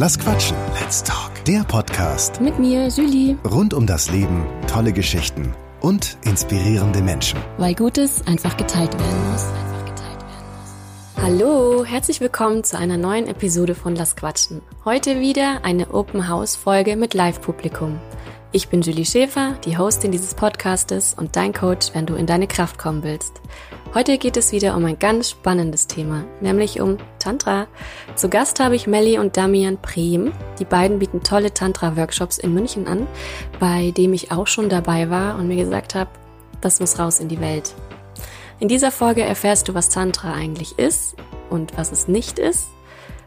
Lass quatschen. Let's talk. Der Podcast Mit mir, Julie. rund um das Leben, tolle Geschichten und inspirierende Menschen. Weil Gutes einfach geteilt werden muss. Hallo, herzlich willkommen zu einer neuen Episode von Lass Quatschen. Heute wieder eine Open House Folge mit Live-Publikum. Ich bin Julie Schäfer, die Hostin dieses Podcastes und dein Coach, wenn du in deine Kraft kommen willst. Heute geht es wieder um ein ganz spannendes Thema, nämlich um Tantra. Zu Gast habe ich Melli und Damian Prehm. Die beiden bieten tolle Tantra-Workshops in München an, bei dem ich auch schon dabei war und mir gesagt habe, das muss raus in die Welt. In dieser Folge erfährst du, was Tantra eigentlich ist und was es nicht ist,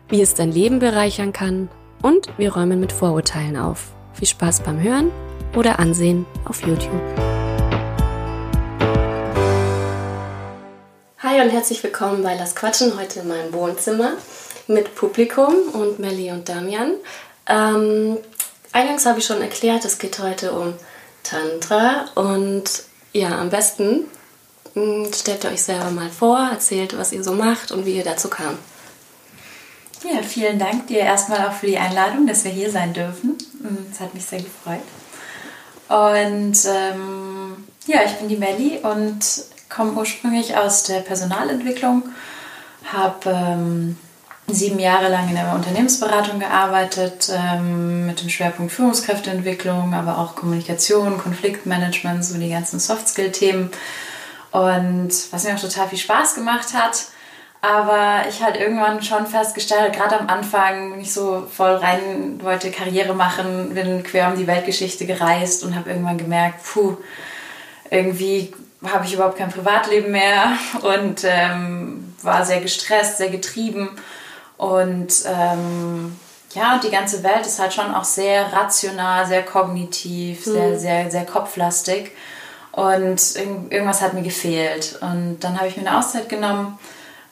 wie es dein Leben bereichern kann und wir räumen mit Vorurteilen auf. Viel Spaß beim Hören oder Ansehen auf YouTube. Hi und herzlich willkommen bei Lass Quatschen, heute in meinem Wohnzimmer mit Publikum und Melli und Damian. Ähm, eingangs habe ich schon erklärt, es geht heute um Tantra und ja, am besten mh, stellt ihr euch selber mal vor, erzählt, was ihr so macht und wie ihr dazu kam. Ja, vielen Dank dir erstmal auch für die Einladung, dass wir hier sein dürfen. Es hat mich sehr gefreut. Und ähm, ja, ich bin die Melli und komme ursprünglich aus der Personalentwicklung, habe ähm, sieben Jahre lang in der Unternehmensberatung gearbeitet, ähm, mit dem Schwerpunkt Führungskräfteentwicklung, aber auch Kommunikation, Konfliktmanagement, so die ganzen Soft-Skill-Themen. Und was mir auch total viel Spaß gemacht hat, aber ich halt irgendwann schon festgestellt, gerade am Anfang, wenn ich so voll rein wollte, Karriere machen, bin quer um die Weltgeschichte gereist und habe irgendwann gemerkt, puh, irgendwie habe ich überhaupt kein Privatleben mehr und ähm, war sehr gestresst, sehr getrieben. Und ähm, ja, und die ganze Welt ist halt schon auch sehr rational, sehr kognitiv, Mhm. sehr, sehr, sehr kopflastig. Und irg- irgendwas hat mir gefehlt. Und dann habe ich mir eine Auszeit genommen,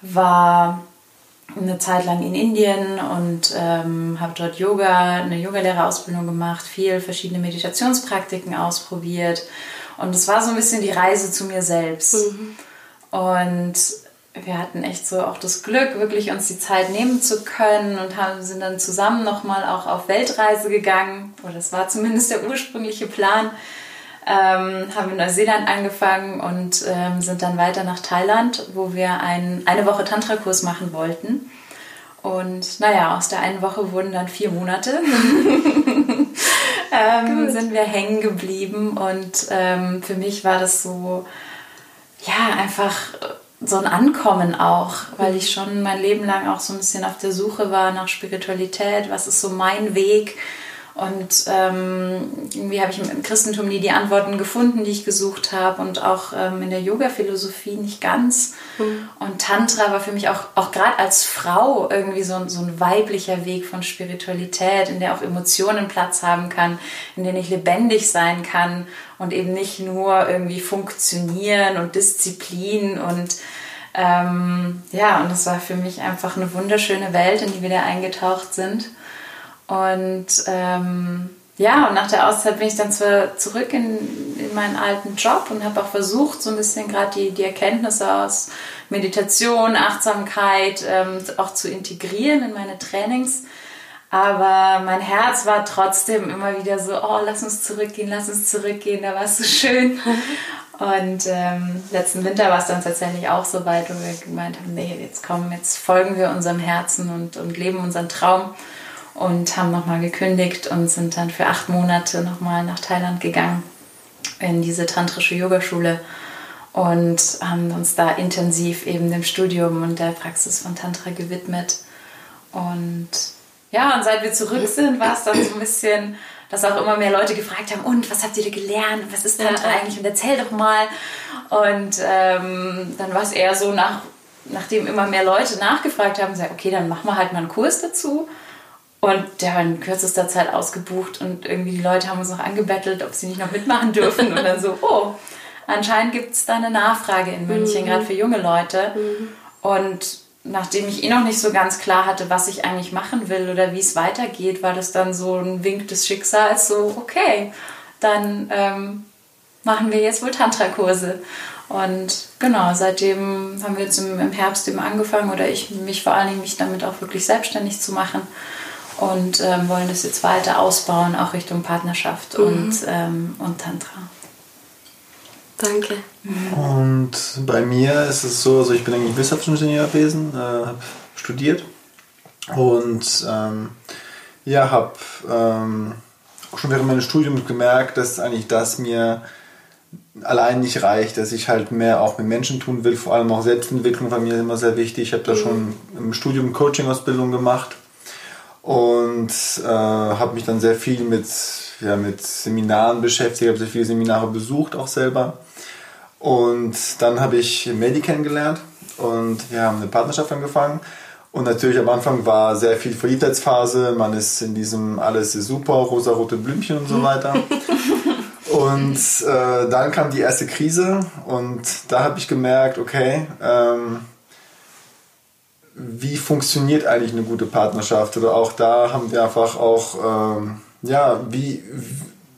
war eine Zeit lang in Indien und ähm, habe dort Yoga, eine Yogalehrerausbildung gemacht, viel verschiedene Meditationspraktiken ausprobiert. Und es war so ein bisschen die Reise zu mir selbst. Und wir hatten echt so auch das Glück, wirklich uns die Zeit nehmen zu können und haben, sind dann zusammen nochmal auch auf Weltreise gegangen. Oder das war zumindest der ursprüngliche Plan. Ähm, haben in Neuseeland angefangen und ähm, sind dann weiter nach Thailand, wo wir ein, eine Woche Tantra-Kurs machen wollten. Und naja, aus der einen Woche wurden dann vier Monate. ähm, sind wir hängen geblieben und ähm, für mich war das so, ja, einfach so ein Ankommen auch, weil ich schon mein Leben lang auch so ein bisschen auf der Suche war nach Spiritualität, was ist so mein Weg. Und ähm, irgendwie habe ich im Christentum nie die Antworten gefunden, die ich gesucht habe und auch ähm, in der Yoga-Philosophie nicht ganz. Und Tantra war für mich auch, auch gerade als Frau irgendwie so, ein- so ein weiblicher Weg von Spiritualität, in der auch Emotionen Platz haben kann, in der ich lebendig sein kann und eben nicht nur irgendwie funktionieren und Disziplin und ähm, ja, und das war für mich einfach eine wunderschöne Welt, in die wir da eingetaucht sind. Und ähm, ja, und nach der Auszeit bin ich dann zwar zurück in, in meinen alten Job und habe auch versucht, so ein bisschen gerade die, die Erkenntnisse aus Meditation, Achtsamkeit ähm, auch zu integrieren in meine Trainings. Aber mein Herz war trotzdem immer wieder so, oh, lass uns zurückgehen, lass uns zurückgehen, da war es so schön. Und ähm, letzten Winter war es dann tatsächlich auch so weit, wo wir gemeint haben, nee, jetzt kommen, jetzt folgen wir unserem Herzen und, und leben unseren Traum und haben nochmal gekündigt und sind dann für acht Monate nochmal nach Thailand gegangen in diese tantrische Yogaschule und haben uns da intensiv eben dem Studium und der Praxis von Tantra gewidmet. Und ja, und seit wir zurück sind, war es dann so ein bisschen, dass auch immer mehr Leute gefragt haben, und was habt ihr da gelernt? Was ist Tantra eigentlich? Und erzähl doch mal. Und ähm, dann war es eher so, nach, nachdem immer mehr Leute nachgefragt haben, gesagt, okay, dann machen wir halt mal einen Kurs dazu. Und der war in kürzester Zeit ausgebucht und irgendwie die Leute haben uns noch angebettelt, ob sie nicht noch mitmachen dürfen. Und dann so, oh, anscheinend gibt es da eine Nachfrage in München, gerade für junge Leute. Und nachdem ich eh noch nicht so ganz klar hatte, was ich eigentlich machen will oder wie es weitergeht, war das dann so ein Wink des Schicksals, so, okay, dann ähm, machen wir jetzt wohl Tantra-Kurse. Und genau, seitdem haben wir jetzt im, im Herbst eben angefangen oder ich mich vor allen Dingen mich damit auch wirklich selbstständig zu machen. Und ähm, wollen das jetzt weiter ausbauen, auch Richtung Partnerschaft mhm. und, ähm, und Tantra. Danke. Und bei mir ist es so, also ich bin eigentlich Wissenschaftsingenieur gewesen, äh, habe studiert und ähm, ja, habe ähm, schon während meines Studiums gemerkt, dass eigentlich das mir allein nicht reicht, dass ich halt mehr auch mit Menschen tun will, vor allem auch Selbstentwicklung war mir immer sehr wichtig. Ich habe da schon im Studium Coaching-Ausbildung gemacht und äh, habe mich dann sehr viel mit, ja, mit Seminaren beschäftigt, habe sehr viele Seminare besucht auch selber. Und dann habe ich Medi kennengelernt und wir haben eine Partnerschaft angefangen. Und natürlich am Anfang war sehr viel Verliebtheitsphase, man ist in diesem alles ist super, rosa-rote Blümchen und so weiter. Und äh, dann kam die erste Krise und da habe ich gemerkt, okay, ähm, wie funktioniert eigentlich eine gute Partnerschaft? Oder auch da haben wir einfach auch, ähm, ja, wie,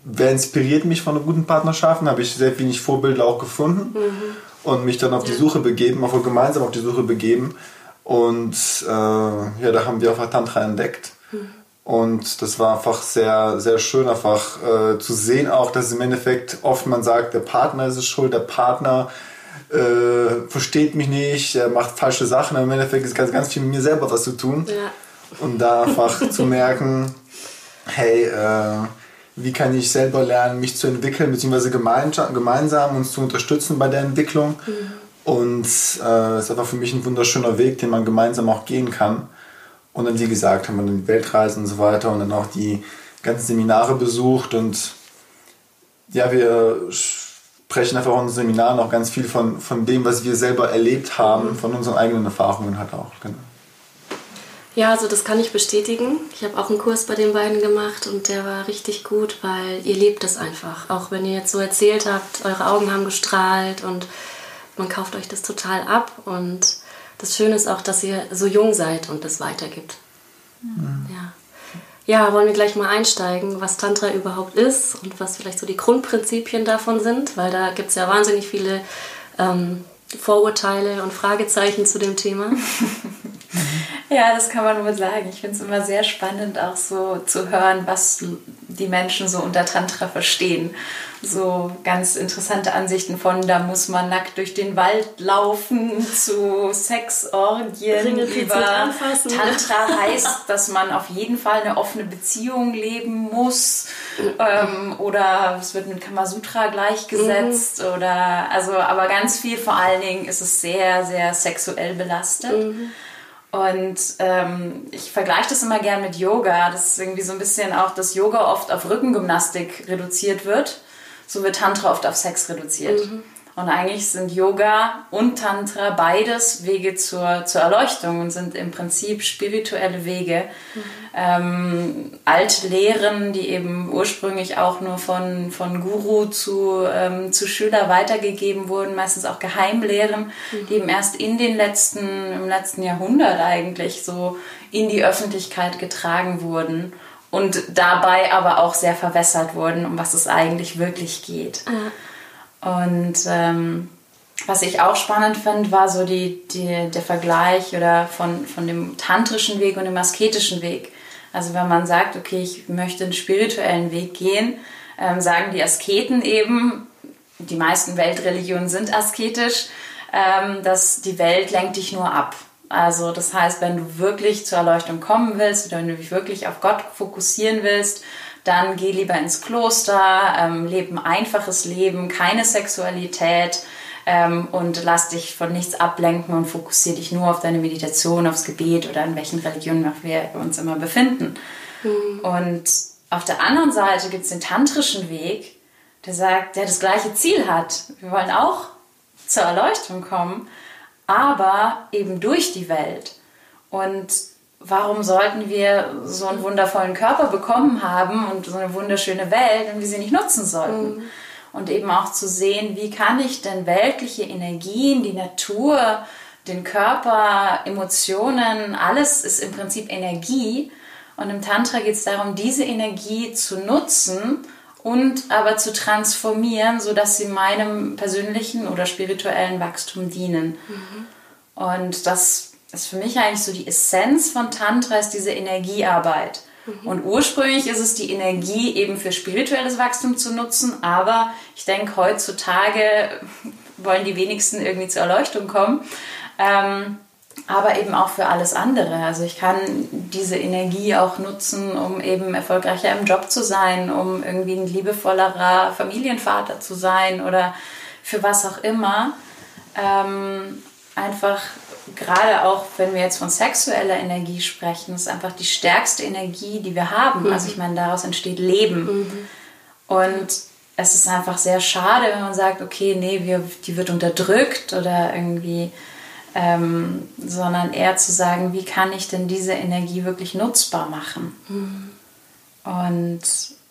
wer inspiriert mich von einer guten Partnerschaft? Da habe ich sehr wenig Vorbilder auch gefunden mhm. und mich dann auf die Suche begeben, auch gemeinsam auf die Suche begeben. Und äh, ja, da haben wir auch Tantra entdeckt. Mhm. Und das war einfach sehr, sehr schön, einfach äh, zu sehen auch, dass im Endeffekt oft man sagt, der Partner ist es schuld, der Partner äh, versteht mich nicht, er macht falsche Sachen, aber im Endeffekt ist ganz, ganz viel mit mir selber was zu tun. Ja. Und da einfach zu merken, hey, äh, wie kann ich selber lernen, mich zu entwickeln, beziehungsweise gemeinsam uns zu unterstützen bei der Entwicklung. Mhm. Und es äh, ist einfach für mich ein wunderschöner Weg, den man gemeinsam auch gehen kann. Und dann, wie gesagt, haben wir dann die Weltreisen und so weiter und dann auch die ganzen Seminare besucht. Und ja, wir sprechen einfach in unseren Seminaren auch ganz viel von, von dem, was wir selber erlebt haben, von unseren eigenen Erfahrungen halt auch. Genau. Ja, also das kann ich bestätigen. Ich habe auch einen Kurs bei den beiden gemacht und der war richtig gut, weil ihr lebt es einfach. Auch wenn ihr jetzt so erzählt habt, eure Augen haben gestrahlt und man kauft euch das total ab und das Schöne ist auch, dass ihr so jung seid und das weitergibt. Mhm. Ja. Ja, wollen wir gleich mal einsteigen, was Tantra überhaupt ist und was vielleicht so die Grundprinzipien davon sind, weil da gibt es ja wahnsinnig viele ähm, Vorurteile und Fragezeichen zu dem Thema. Ja, das kann man wohl sagen. Ich finde es immer sehr spannend, auch so zu hören, was die Menschen so unter Tantra verstehen. So ganz interessante Ansichten von, da muss man nackt durch den Wald laufen, zu Sexorgien über Tantra heißt, dass man auf jeden Fall eine offene Beziehung leben muss. Ähm, oder es wird mit Kamasutra gleichgesetzt. Mhm. Oder also, aber ganz viel vor allen Dingen ist es sehr, sehr sexuell belastet. Mhm. Und ähm, ich vergleiche das immer gern mit Yoga. Das ist irgendwie so ein bisschen auch, dass Yoga oft auf Rückengymnastik reduziert wird. So wird Tantra oft auf Sex reduziert. Mhm. Und eigentlich sind Yoga und Tantra beides Wege zur, zur Erleuchtung und sind im Prinzip spirituelle Wege. Mhm. Ähm, alte Lehren, die eben ursprünglich auch nur von, von Guru zu, ähm, zu Schüler weitergegeben wurden, meistens auch Geheimlehren, mhm. die eben erst in den letzten, im letzten Jahrhundert eigentlich so in die Öffentlichkeit getragen wurden und dabei aber auch sehr verwässert wurden, um was es eigentlich wirklich geht. Mhm. Und ähm, was ich auch spannend fand, war so die, die, der Vergleich oder von, von dem tantrischen Weg und dem asketischen Weg. Also wenn man sagt, okay, ich möchte einen spirituellen Weg gehen, ähm, sagen die Asketen eben, die meisten Weltreligionen sind asketisch, ähm, dass die Welt lenkt dich nur ab. Also das heißt, wenn du wirklich zur Erleuchtung kommen willst, wenn du dich wirklich auf Gott fokussieren willst, dann geh lieber ins Kloster, ähm, lebe ein einfaches Leben, keine Sexualität ähm, und lass dich von nichts ablenken und fokussiere dich nur auf deine Meditation, aufs Gebet oder in welchen Religionen wir uns immer befinden. Mhm. Und auf der anderen Seite gibt es den tantrischen Weg, der sagt, der das gleiche Ziel hat. Wir wollen auch zur Erleuchtung kommen, aber eben durch die Welt. Und warum sollten wir so einen wundervollen Körper bekommen haben und so eine wunderschöne Welt, wenn wir sie nicht nutzen sollten? Mhm. Und eben auch zu sehen, wie kann ich denn weltliche Energien, die Natur, den Körper, Emotionen, alles ist im Prinzip Energie. Und im Tantra geht es darum, diese Energie zu nutzen und aber zu transformieren, sodass sie meinem persönlichen oder spirituellen Wachstum dienen. Mhm. Und das ist für mich eigentlich so die Essenz von Tantra, ist diese Energiearbeit. Mhm. Und ursprünglich ist es die Energie eben für spirituelles Wachstum zu nutzen, aber ich denke, heutzutage wollen die wenigsten irgendwie zur Erleuchtung kommen. Ähm, aber eben auch für alles andere. Also ich kann diese Energie auch nutzen, um eben erfolgreicher im Job zu sein, um irgendwie ein liebevollerer Familienvater zu sein oder für was auch immer. Ähm, einfach gerade auch, wenn wir jetzt von sexueller Energie sprechen, ist einfach die stärkste Energie, die wir haben. Mhm. Also ich meine, daraus entsteht Leben. Mhm. Und es ist einfach sehr schade, wenn man sagt, okay, nee, wir, die wird unterdrückt oder irgendwie, ähm, sondern eher zu sagen, wie kann ich denn diese Energie wirklich nutzbar machen? Mhm. Und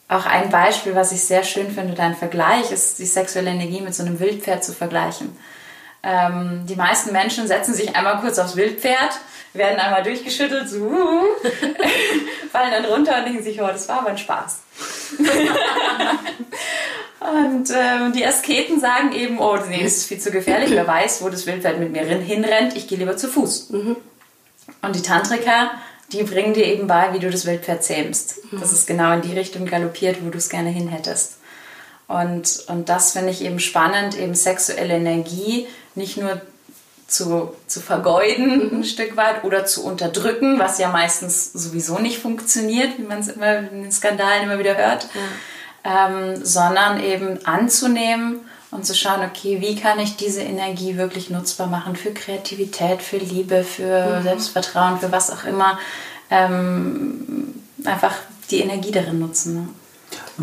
auch ein Beispiel, was ich sehr schön finde, dein Vergleich, ist die sexuelle Energie mit so einem Wildpferd zu vergleichen. Ähm, die meisten Menschen setzen sich einmal kurz aufs Wildpferd, werden einmal durchgeschüttelt, so, uh, fallen dann runter und denken sich, oh, das war aber ein Spaß. und ähm, die Asketen sagen eben, oh, nee, das ist viel zu gefährlich, wer weiß, wo das Wildpferd mit mir hinrennt, ich gehe lieber zu Fuß. Mhm. Und die Tantriker, die bringen dir eben bei, wie du das Wildpferd zähmst. Mhm. Dass es genau in die Richtung galoppiert, wo du es gerne hin hättest. Und, und das finde ich eben spannend, eben sexuelle Energie nicht nur zu, zu vergeuden mhm. ein Stück weit oder zu unterdrücken, was ja meistens sowieso nicht funktioniert, wie man es immer in den Skandalen immer wieder hört, ja. ähm, sondern eben anzunehmen und zu schauen, okay, wie kann ich diese Energie wirklich nutzbar machen für Kreativität, für Liebe, für mhm. Selbstvertrauen, für was auch immer. Ähm, einfach die Energie darin nutzen. Ne?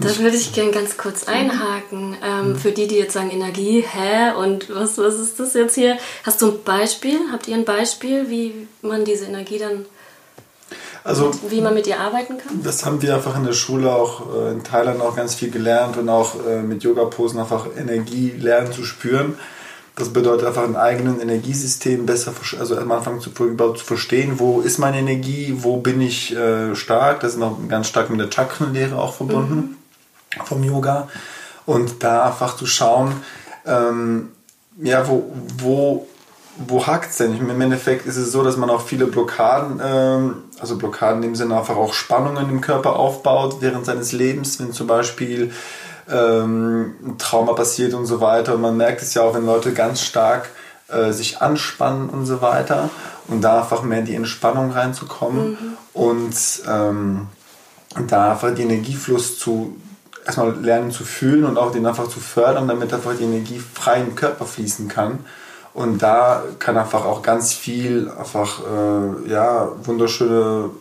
Da würde ich gerne ganz kurz einhaken. Ähm, für die, die jetzt sagen, Energie, hä? Und was, was ist das jetzt hier? Hast du ein Beispiel? Habt ihr ein Beispiel, wie man diese Energie dann, also, wie man mit ihr arbeiten kann? Das haben wir einfach in der Schule auch äh, in Thailand auch ganz viel gelernt und auch äh, mit Yoga-Posen einfach Energie lernen zu spüren. Das bedeutet einfach ein eigenes Energiesystem besser, also am Anfang zu, überhaupt zu verstehen, wo ist meine Energie, wo bin ich äh, stark. Das ist noch ganz stark mit der Chakrenlehre auch verbunden. Mhm vom Yoga und da einfach zu schauen, ähm, ja, wo, wo, wo hakt es denn? Im Endeffekt ist es so, dass man auch viele Blockaden, ähm, also Blockaden im Sinne einfach auch Spannungen im Körper aufbaut während seines Lebens, wenn zum Beispiel ähm, ein Trauma passiert und so weiter. Und man merkt es ja auch, wenn Leute ganz stark äh, sich anspannen und so weiter und da einfach mehr in die Entspannung reinzukommen mhm. und ähm, da einfach den Energiefluss zu, erstmal lernen zu fühlen und auch den einfach zu fördern, damit einfach die Energie frei im Körper fließen kann. Und da kann einfach auch ganz viel, einfach, äh, ja, wunderschöne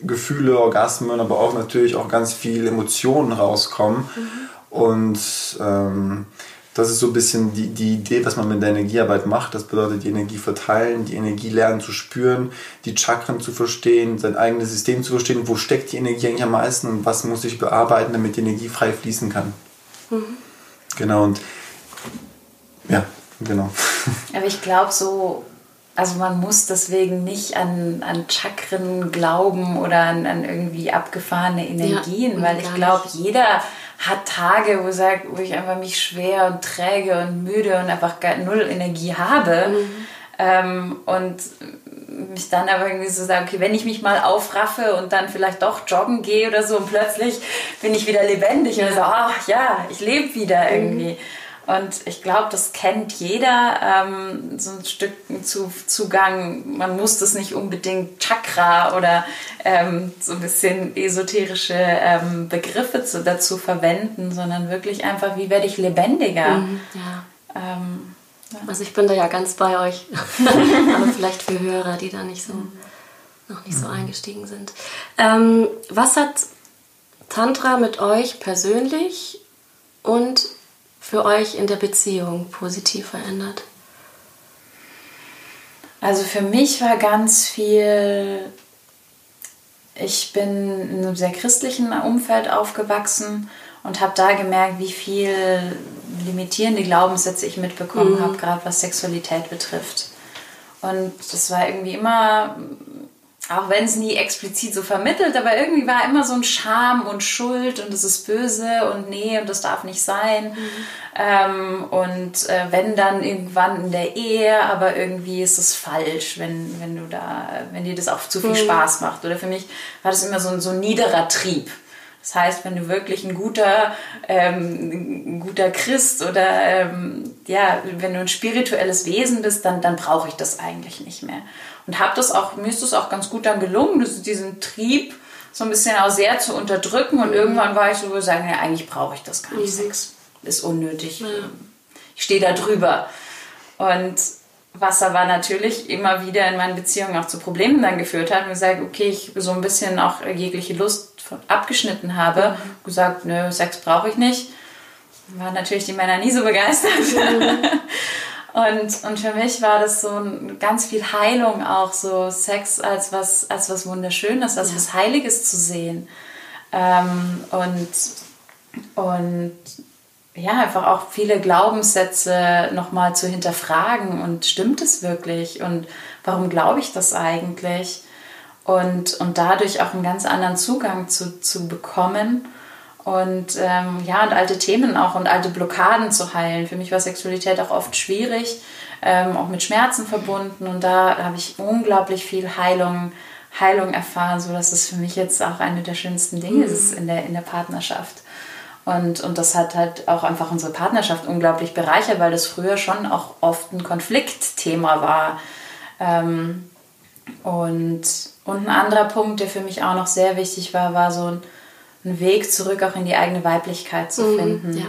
Gefühle, Orgasmen, aber auch natürlich auch ganz viel Emotionen rauskommen. Mhm. Und ähm, das ist so ein bisschen die, die Idee, was man mit der Energiearbeit macht. Das bedeutet, die Energie verteilen, die Energie lernen zu spüren, die Chakren zu verstehen, sein eigenes System zu verstehen. Wo steckt die Energie eigentlich am meisten und was muss ich bearbeiten, damit die Energie frei fließen kann. Mhm. Genau, und ja, genau. Aber ich glaube, so also man muss deswegen nicht an, an Chakren glauben oder an, an irgendwie abgefahrene Energien, ja, weil ich glaube, jeder hat Tage, wo, sagt, wo ich einfach mich schwer und träge und müde und einfach null Energie habe. Mhm. Ähm, und mich dann aber irgendwie so sagen, okay, wenn ich mich mal aufraffe und dann vielleicht doch joggen gehe oder so und plötzlich bin ich wieder lebendig ja. und so, ach ja, ich lebe wieder mhm. irgendwie. Mhm. Und ich glaube, das kennt jeder, ähm, so ein Stück zu, Zugang. Man muss das nicht unbedingt Chakra oder ähm, so ein bisschen esoterische ähm, Begriffe zu, dazu verwenden, sondern wirklich einfach, wie werde ich lebendiger? Mhm, ja. Ähm, ja. Also ich bin da ja ganz bei euch, aber vielleicht für Hörer, die da nicht so, noch nicht so eingestiegen sind. Ähm, was hat Tantra mit euch persönlich und für euch in der Beziehung positiv verändert? Also für mich war ganz viel, ich bin in einem sehr christlichen Umfeld aufgewachsen und habe da gemerkt, wie viel limitierende Glaubenssätze ich mitbekommen mhm. habe, gerade was Sexualität betrifft. Und das war irgendwie immer auch wenn es nie explizit so vermittelt, aber irgendwie war immer so ein Scham und Schuld und es ist böse und nee und das darf nicht sein. Mhm. Ähm, und äh, wenn dann irgendwann in der Ehe, aber irgendwie ist es falsch, wenn, wenn du da, wenn dir das auch zu viel mhm. Spaß macht. Oder für mich war das immer so ein, so ein niederer Trieb. Das heißt, wenn du wirklich ein guter, ähm, ein guter Christ oder ähm, ja, wenn du ein spirituelles Wesen bist, dann, dann brauche ich das eigentlich nicht mehr. Und habe das auch, mir ist das auch ganz gut dann gelungen, diesen Trieb so ein bisschen auch sehr zu unterdrücken. Und irgendwann war ich so, ich sagen, ja, eigentlich brauche ich das gar nicht. Mhm. Sex ist unnötig. Ja. Ich stehe da drüber. Und was aber natürlich immer wieder in meinen Beziehungen auch zu Problemen dann geführt hat und gesagt, okay, ich so ein bisschen auch jegliche Lust abgeschnitten habe, mhm. gesagt, nö, Sex brauche ich nicht. Waren natürlich die Männer nie so begeistert. Und, und für mich war das so ein, ganz viel Heilung auch, so Sex als was, als was Wunderschönes, als ja. was Heiliges zu sehen. Ähm, und, und ja, einfach auch viele Glaubenssätze nochmal zu hinterfragen und stimmt es wirklich und warum glaube ich das eigentlich? Und, und dadurch auch einen ganz anderen Zugang zu, zu bekommen und ähm, ja, und alte Themen auch und alte Blockaden zu heilen. Für mich war Sexualität auch oft schwierig, ähm, auch mit Schmerzen verbunden und da habe ich unglaublich viel Heilung, Heilung erfahren, so dass es für mich jetzt auch eine der schönsten Dinge mhm. ist in der, in der Partnerschaft. Und, und das hat halt auch einfach unsere Partnerschaft unglaublich bereichert, weil das früher schon auch oft ein Konfliktthema war. Ähm, und, und ein anderer Punkt, der für mich auch noch sehr wichtig war, war so ein, ein Weg zurück auch in die eigene Weiblichkeit zu mhm, finden. Ja.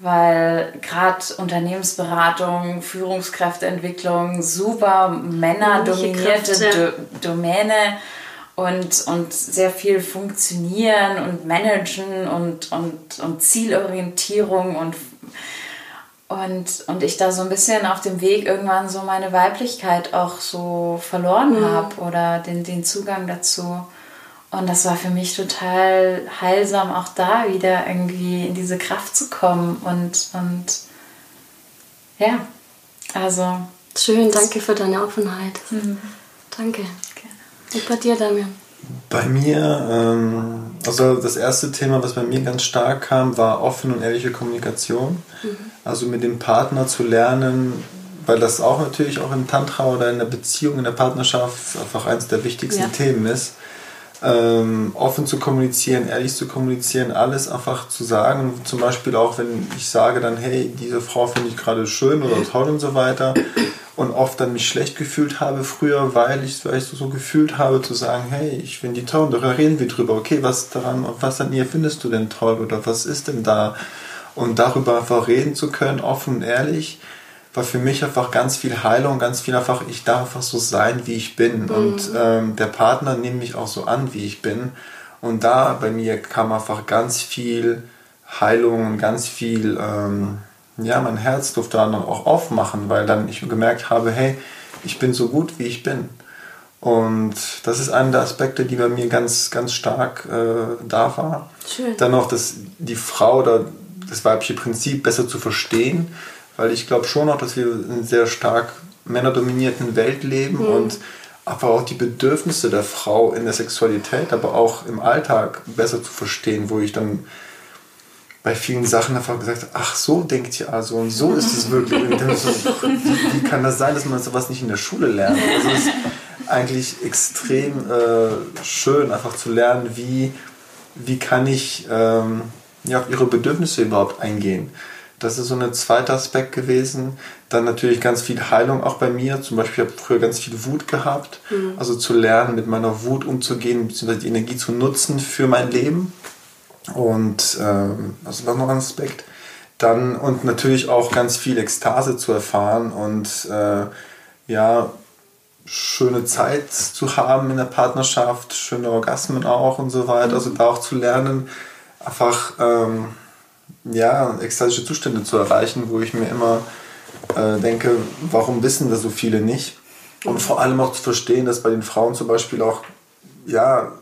Weil gerade Unternehmensberatung, Führungskräfteentwicklung, super männerdominierte Domäne und, und sehr viel funktionieren und managen und, und, und Zielorientierung und, und, und ich da so ein bisschen auf dem Weg irgendwann so meine Weiblichkeit auch so verloren mhm. habe oder den, den Zugang dazu. Und das war für mich total heilsam, auch da wieder irgendwie in diese Kraft zu kommen und, und ja, also. Schön, danke für deine Offenheit. Mhm. Danke. Und bei dir, Damian? Bei mir, ähm, also das erste Thema, was bei mir ganz stark kam, war offene und ehrliche Kommunikation. Mhm. Also mit dem Partner zu lernen, weil das auch natürlich auch im Tantra oder in der Beziehung, in der Partnerschaft einfach eines der wichtigsten ja. Themen ist. Ähm, offen zu kommunizieren, ehrlich zu kommunizieren, alles einfach zu sagen. Zum Beispiel auch, wenn ich sage dann, hey, diese Frau finde ich gerade schön oder toll und so weiter, und oft dann mich schlecht gefühlt habe früher, weil ich es vielleicht so, gefühlt habe, zu sagen, hey, ich finde die toll, und da reden wir drüber, okay, was daran, was an ihr findest du denn toll oder was ist denn da? Und darüber einfach reden zu können, offen und ehrlich, war für mich einfach ganz viel Heilung, ganz viel einfach, ich darf einfach so sein, wie ich bin. Mhm. Und ähm, der Partner nimmt mich auch so an, wie ich bin. Und da bei mir kam einfach ganz viel Heilung, ganz viel ähm, ja, mein Herz durfte dann auch aufmachen, weil dann ich gemerkt habe, hey, ich bin so gut, wie ich bin. Und das ist einer der Aspekte, die bei mir ganz, ganz stark äh, da war. Schön. Dann noch das, die Frau oder das weibliche Prinzip besser zu verstehen, weil ich glaube schon auch, dass wir in einer sehr stark männerdominierten Welt leben mhm. und aber auch die Bedürfnisse der Frau in der Sexualität, aber auch im Alltag besser zu verstehen, wo ich dann bei vielen Sachen einfach gesagt, ach so denkt ihr also und so ist es wirklich. So, wie, wie, kann das sein, dass man sowas nicht in der Schule lernt? Also es ist eigentlich extrem äh, schön, einfach zu lernen, wie, wie kann ich ähm, ja, auf ihre Bedürfnisse überhaupt eingehen. Das ist so ein zweiter Aspekt gewesen. Dann natürlich ganz viel Heilung auch bei mir. Zum Beispiel habe ich früher ganz viel Wut gehabt. Mhm. Also zu lernen, mit meiner Wut umzugehen, beziehungsweise die Energie zu nutzen für mein Leben. Und ähm, das war noch ein Aspekt. Dann und natürlich auch ganz viel Ekstase zu erfahren und äh, ja, schöne Zeit zu haben in der Partnerschaft, schöne Orgasmen auch und so weiter. Also da auch zu lernen, einfach ähm, ja, ekstatische Zustände zu erreichen, wo ich mir immer äh, denke, warum wissen das so viele nicht? Und vor allem auch zu verstehen, dass bei den Frauen zum Beispiel auch, ja,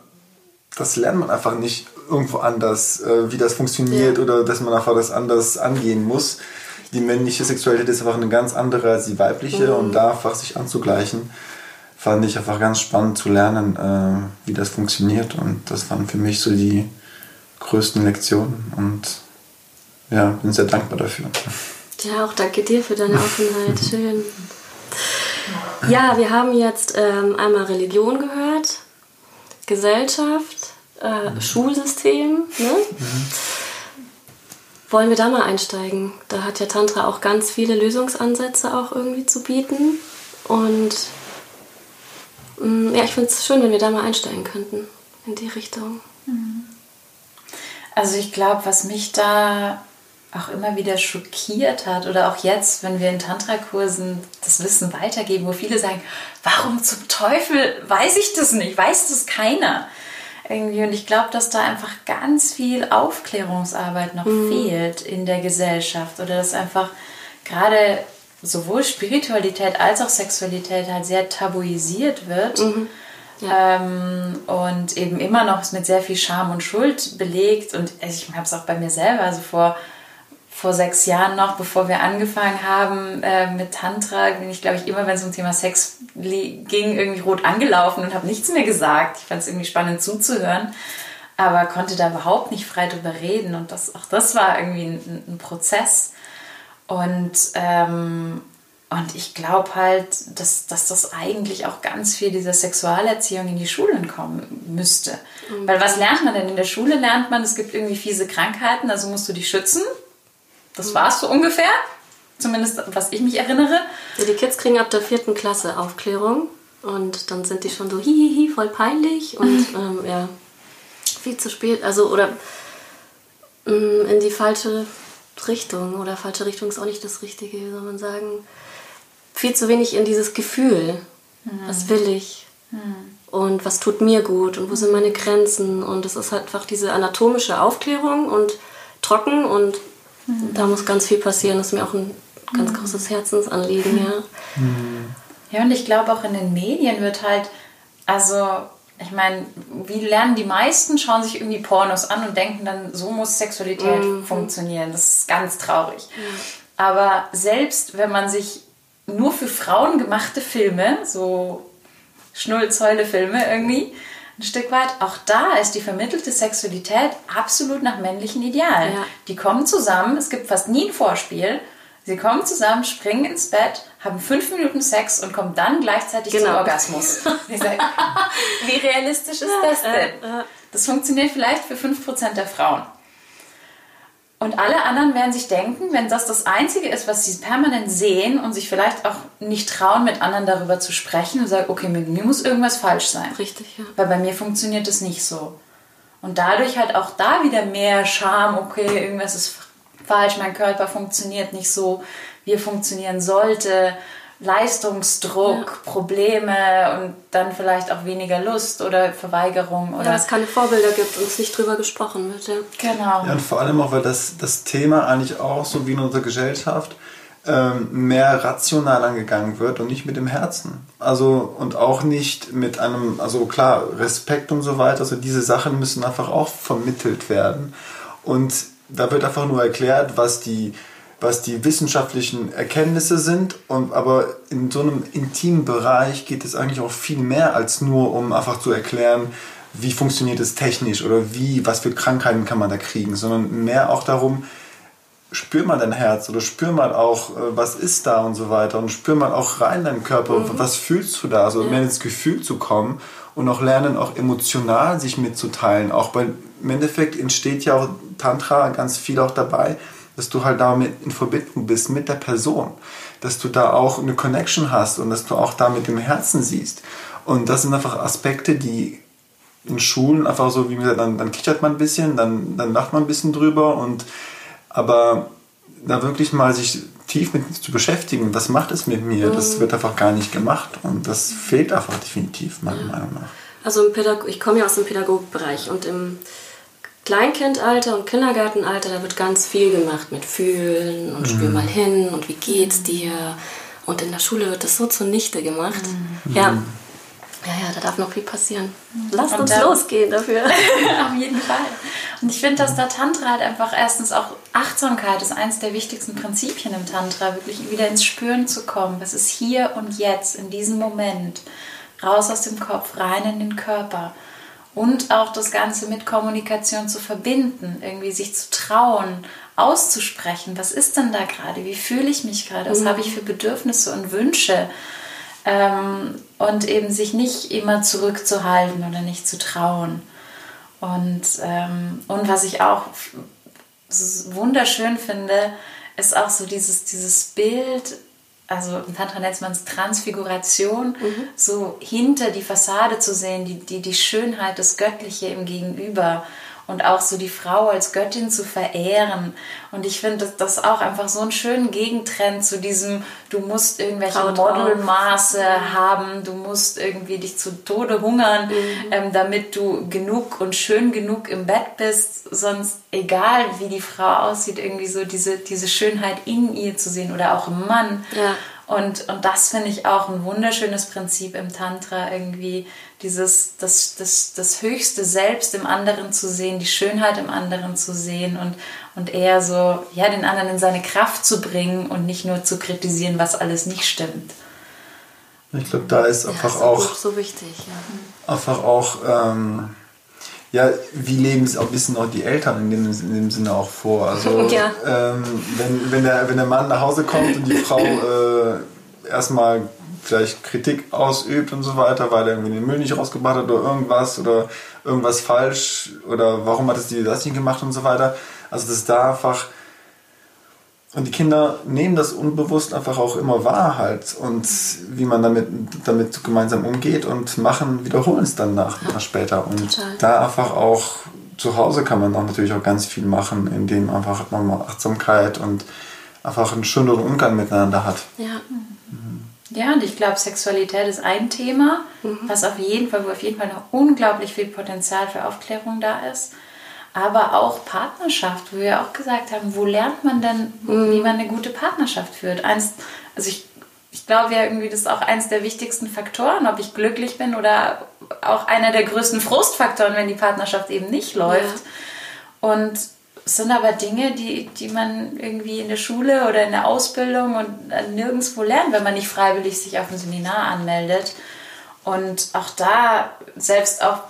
das lernt man einfach nicht irgendwo anders, äh, wie das funktioniert ja. oder dass man einfach das anders angehen muss. Die männliche Sexualität ist einfach eine ganz andere als die weibliche mhm. und da einfach sich anzugleichen, fand ich einfach ganz spannend zu lernen, äh, wie das funktioniert. Und das waren für mich so die größten Lektionen. Und ja, bin sehr dankbar dafür. Ja, auch danke dir für deine Offenheit. Schön. Ja, wir haben jetzt ähm, einmal Religion gehört, Gesellschaft, äh, mhm. Schulsystem. Ne? Mhm. Wollen wir da mal einsteigen? Da hat ja Tantra auch ganz viele Lösungsansätze auch irgendwie zu bieten. Und mh, mm, ja, ich finde es schön, wenn wir da mal einsteigen könnten in die Richtung. Mhm. Also ich glaube, was mich da auch immer wieder schockiert hat oder auch jetzt, wenn wir in Tantra-Kursen das Wissen weitergeben, wo viele sagen, warum zum Teufel weiß ich das nicht, weiß das keiner. Irgendwie. Und ich glaube, dass da einfach ganz viel Aufklärungsarbeit noch mhm. fehlt in der Gesellschaft oder dass einfach gerade sowohl Spiritualität als auch Sexualität halt sehr tabuisiert wird. Mhm. Ja. Ähm, und eben immer noch mit sehr viel Scham und Schuld belegt. Und ich habe es auch bei mir selber, also vor vor sechs Jahren noch, bevor wir angefangen haben äh, mit Tantra, bin ich, glaube ich, immer, wenn es um Thema Sex ging, irgendwie rot angelaufen und habe nichts mehr gesagt. Ich fand es irgendwie spannend zuzuhören, aber konnte da überhaupt nicht frei drüber reden. Und das, auch das war irgendwie ein, ein Prozess. Und, ähm, und ich glaube halt, dass, dass das eigentlich auch ganz viel dieser Sexualerziehung in die Schulen kommen müsste. Mhm. Weil was lernt man denn? In der Schule lernt man, es gibt irgendwie fiese Krankheiten, also musst du dich schützen. Das war es so ungefähr. Zumindest, was ich mich erinnere. Ja, die Kids kriegen ab der vierten Klasse Aufklärung. Und dann sind die schon so hihihi, voll peinlich. Und ähm, ja, viel zu spät. Also, oder mh, mm, in die falsche Richtung. Oder falsche Richtung ist auch nicht das Richtige, soll man sagen. Viel zu wenig in dieses Gefühl. Mhm. Was will ich? Mhm. Und was tut mir gut? Und wo sind meine Grenzen? Und es ist halt einfach diese anatomische Aufklärung und trocken und Mhm. Da muss ganz viel passieren. Das ist mir auch ein ganz mhm. großes Herzensanliegen, ja. Mhm. Ja, und ich glaube auch in den Medien wird halt, also ich meine, wie lernen die meisten, schauen sich irgendwie Pornos an und denken dann, so muss Sexualität mhm. funktionieren. Das ist ganz traurig. Mhm. Aber selbst wenn man sich nur für Frauen gemachte Filme, so Schnulzheule-Filme irgendwie, ein Stück weit, auch da ist die vermittelte Sexualität absolut nach männlichen Idealen. Ja. Die kommen zusammen, es gibt fast nie ein Vorspiel. Sie kommen zusammen, springen ins Bett, haben fünf Minuten Sex und kommen dann gleichzeitig genau. zum Orgasmus. Wie realistisch ist das denn? Das funktioniert vielleicht für 5% der Frauen. Und alle anderen werden sich denken, wenn das das Einzige ist, was sie permanent sehen und sich vielleicht auch nicht trauen, mit anderen darüber zu sprechen und sagen, okay, mit mir muss irgendwas falsch sein. Richtig, ja. Weil bei mir funktioniert das nicht so. Und dadurch halt auch da wieder mehr Scham, okay, irgendwas ist falsch, mein Körper funktioniert nicht so, wie er funktionieren sollte. Leistungsdruck, ja. Probleme und dann vielleicht auch weniger Lust oder Verweigerung. Oder ja, es keine Vorbilder gibt und es nicht drüber gesprochen wird. Ja. Genau. Ja, und vor allem auch, weil das, das Thema eigentlich auch, so wie in unserer Gesellschaft, ähm, mehr rational angegangen wird und nicht mit dem Herzen. Also und auch nicht mit einem, also klar, Respekt und so weiter. Also diese Sachen müssen einfach auch vermittelt werden. Und da wird einfach nur erklärt, was die was die wissenschaftlichen Erkenntnisse sind. Und, aber in so einem intimen Bereich geht es eigentlich auch viel mehr als nur, um einfach zu erklären, wie funktioniert es technisch oder wie, was für Krankheiten kann man da kriegen, sondern mehr auch darum, spür mal dein Herz oder spür mal auch, äh, was ist da und so weiter und spür mal auch rein in deinen Körper, mhm. was fühlst du da, also mehr ins Gefühl zu kommen und auch lernen, auch emotional sich mitzuteilen. Auch weil im Endeffekt entsteht ja auch Tantra ganz viel auch dabei, dass du halt damit in Verbindung bist mit der Person, dass du da auch eine Connection hast und dass du auch da mit dem Herzen siehst. Und das sind einfach Aspekte, die in Schulen einfach so, wie gesagt, dann, dann kichert man ein bisschen, dann, dann lacht man ein bisschen drüber und aber da wirklich mal sich tief mit zu beschäftigen, was macht es mit mir, das mhm. wird einfach gar nicht gemacht und das fehlt einfach definitiv meiner Meinung nach. Also ich komme ja aus dem Pädagogikbereich und im Kleinkindalter und Kindergartenalter, da wird ganz viel gemacht mit Fühlen und mhm. spür mal hin und wie geht's dir. Und in der Schule wird das so zunichte gemacht. Mhm. Ja. Ja, ja, da darf noch viel passieren. Lasst uns dann, losgehen dafür. auf jeden Fall. Und ich finde, dass der Tantra halt einfach erstens auch Achtsamkeit ist eines der wichtigsten Prinzipien im Tantra, wirklich wieder ins Spüren zu kommen. Was ist hier und jetzt, in diesem Moment? raus aus dem Kopf, rein in den Körper. Und auch das Ganze mit Kommunikation zu verbinden, irgendwie sich zu trauen, auszusprechen. Was ist denn da gerade? Wie fühle ich mich gerade? Was mhm. habe ich für Bedürfnisse und Wünsche? Ähm, und eben sich nicht immer zurückzuhalten oder nicht zu trauen. Und, ähm, und was ich auch wunderschön finde, ist auch so dieses, dieses Bild, also Tantra nennt man es Transfiguration, mhm. so hinter die Fassade zu sehen, die, die, die Schönheit, das Göttliche im Gegenüber und auch so die Frau als Göttin zu verehren. Und ich finde das, das auch einfach so einen schönen Gegentrend zu diesem, du musst irgendwelche Modelmaße haben, du musst irgendwie dich zu Tode hungern, mhm. ähm, damit du genug und schön genug im Bett bist, sonst egal wie die Frau aussieht, irgendwie so diese, diese Schönheit in ihr zu sehen oder auch im Mann. Ja. Und, und das finde ich auch ein wunderschönes Prinzip im Tantra, irgendwie dieses, das, das, das höchste Selbst im anderen zu sehen, die Schönheit im anderen zu sehen und, und eher so, ja, den anderen in seine Kraft zu bringen und nicht nur zu kritisieren, was alles nicht stimmt. Ich glaube, da ist einfach ja, auch so wichtig, ja. Einfach auch, ähm, ja, wie leben es auch ein bisschen auch die Eltern in dem, in dem Sinne auch vor. Also ja. ähm, wenn, wenn, der, wenn der Mann nach Hause kommt und die Frau äh, erstmal vielleicht Kritik ausübt und so weiter, weil er irgendwie den Müll nicht rausgebracht hat oder irgendwas oder irgendwas falsch oder warum hat es die das nicht gemacht und so weiter. Also das ist da einfach und die Kinder nehmen das unbewusst einfach auch immer wahr halt und wie man damit, damit gemeinsam umgeht und machen, wiederholen es dann nach, nach später. Und Total. da einfach auch zu Hause kann man auch natürlich auch ganz viel machen, indem einfach nochmal Achtsamkeit und einfach einen schöneren Umgang miteinander hat. Ja. Ja, und ich glaube, Sexualität ist ein Thema, mhm. was auf jeden Fall, wo auf jeden Fall noch unglaublich viel Potenzial für Aufklärung da ist. Aber auch Partnerschaft, wo wir auch gesagt haben, wo lernt man denn, mhm. wie man eine gute Partnerschaft führt? Eins, also ich, ich glaube ja irgendwie, das ist auch eins der wichtigsten Faktoren, ob ich glücklich bin oder auch einer der größten Frustfaktoren, wenn die Partnerschaft eben nicht läuft. Ja. Und es sind aber Dinge, die, die man irgendwie in der Schule oder in der Ausbildung und nirgendwo lernt, wenn man nicht freiwillig sich auf ein Seminar anmeldet. Und auch da, selbst auch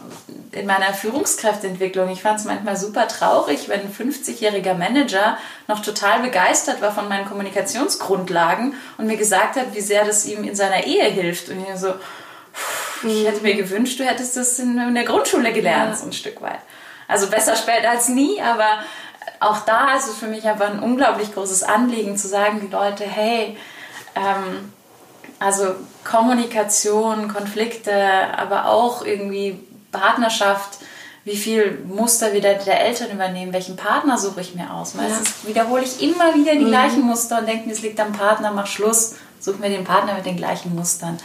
in meiner Führungskräfteentwicklung, ich fand es manchmal super traurig, wenn ein 50-jähriger Manager noch total begeistert war von meinen Kommunikationsgrundlagen und mir gesagt hat, wie sehr das ihm in seiner Ehe hilft. Und ich so, ich hätte mir gewünscht, du hättest das in der Grundschule gelernt, so ein Stück weit. Also besser spät als nie, aber auch da ist es für mich einfach ein unglaublich großes Anliegen zu sagen, die Leute, hey, ähm, also Kommunikation, Konflikte, aber auch irgendwie Partnerschaft, wie viel Muster wieder der Eltern übernehmen, welchen Partner suche ich mir aus. Meistens ja. wiederhole ich immer wieder die mhm. gleichen Muster und denke mir, es liegt am Partner, mach Schluss, such mir den Partner mit den gleichen Mustern.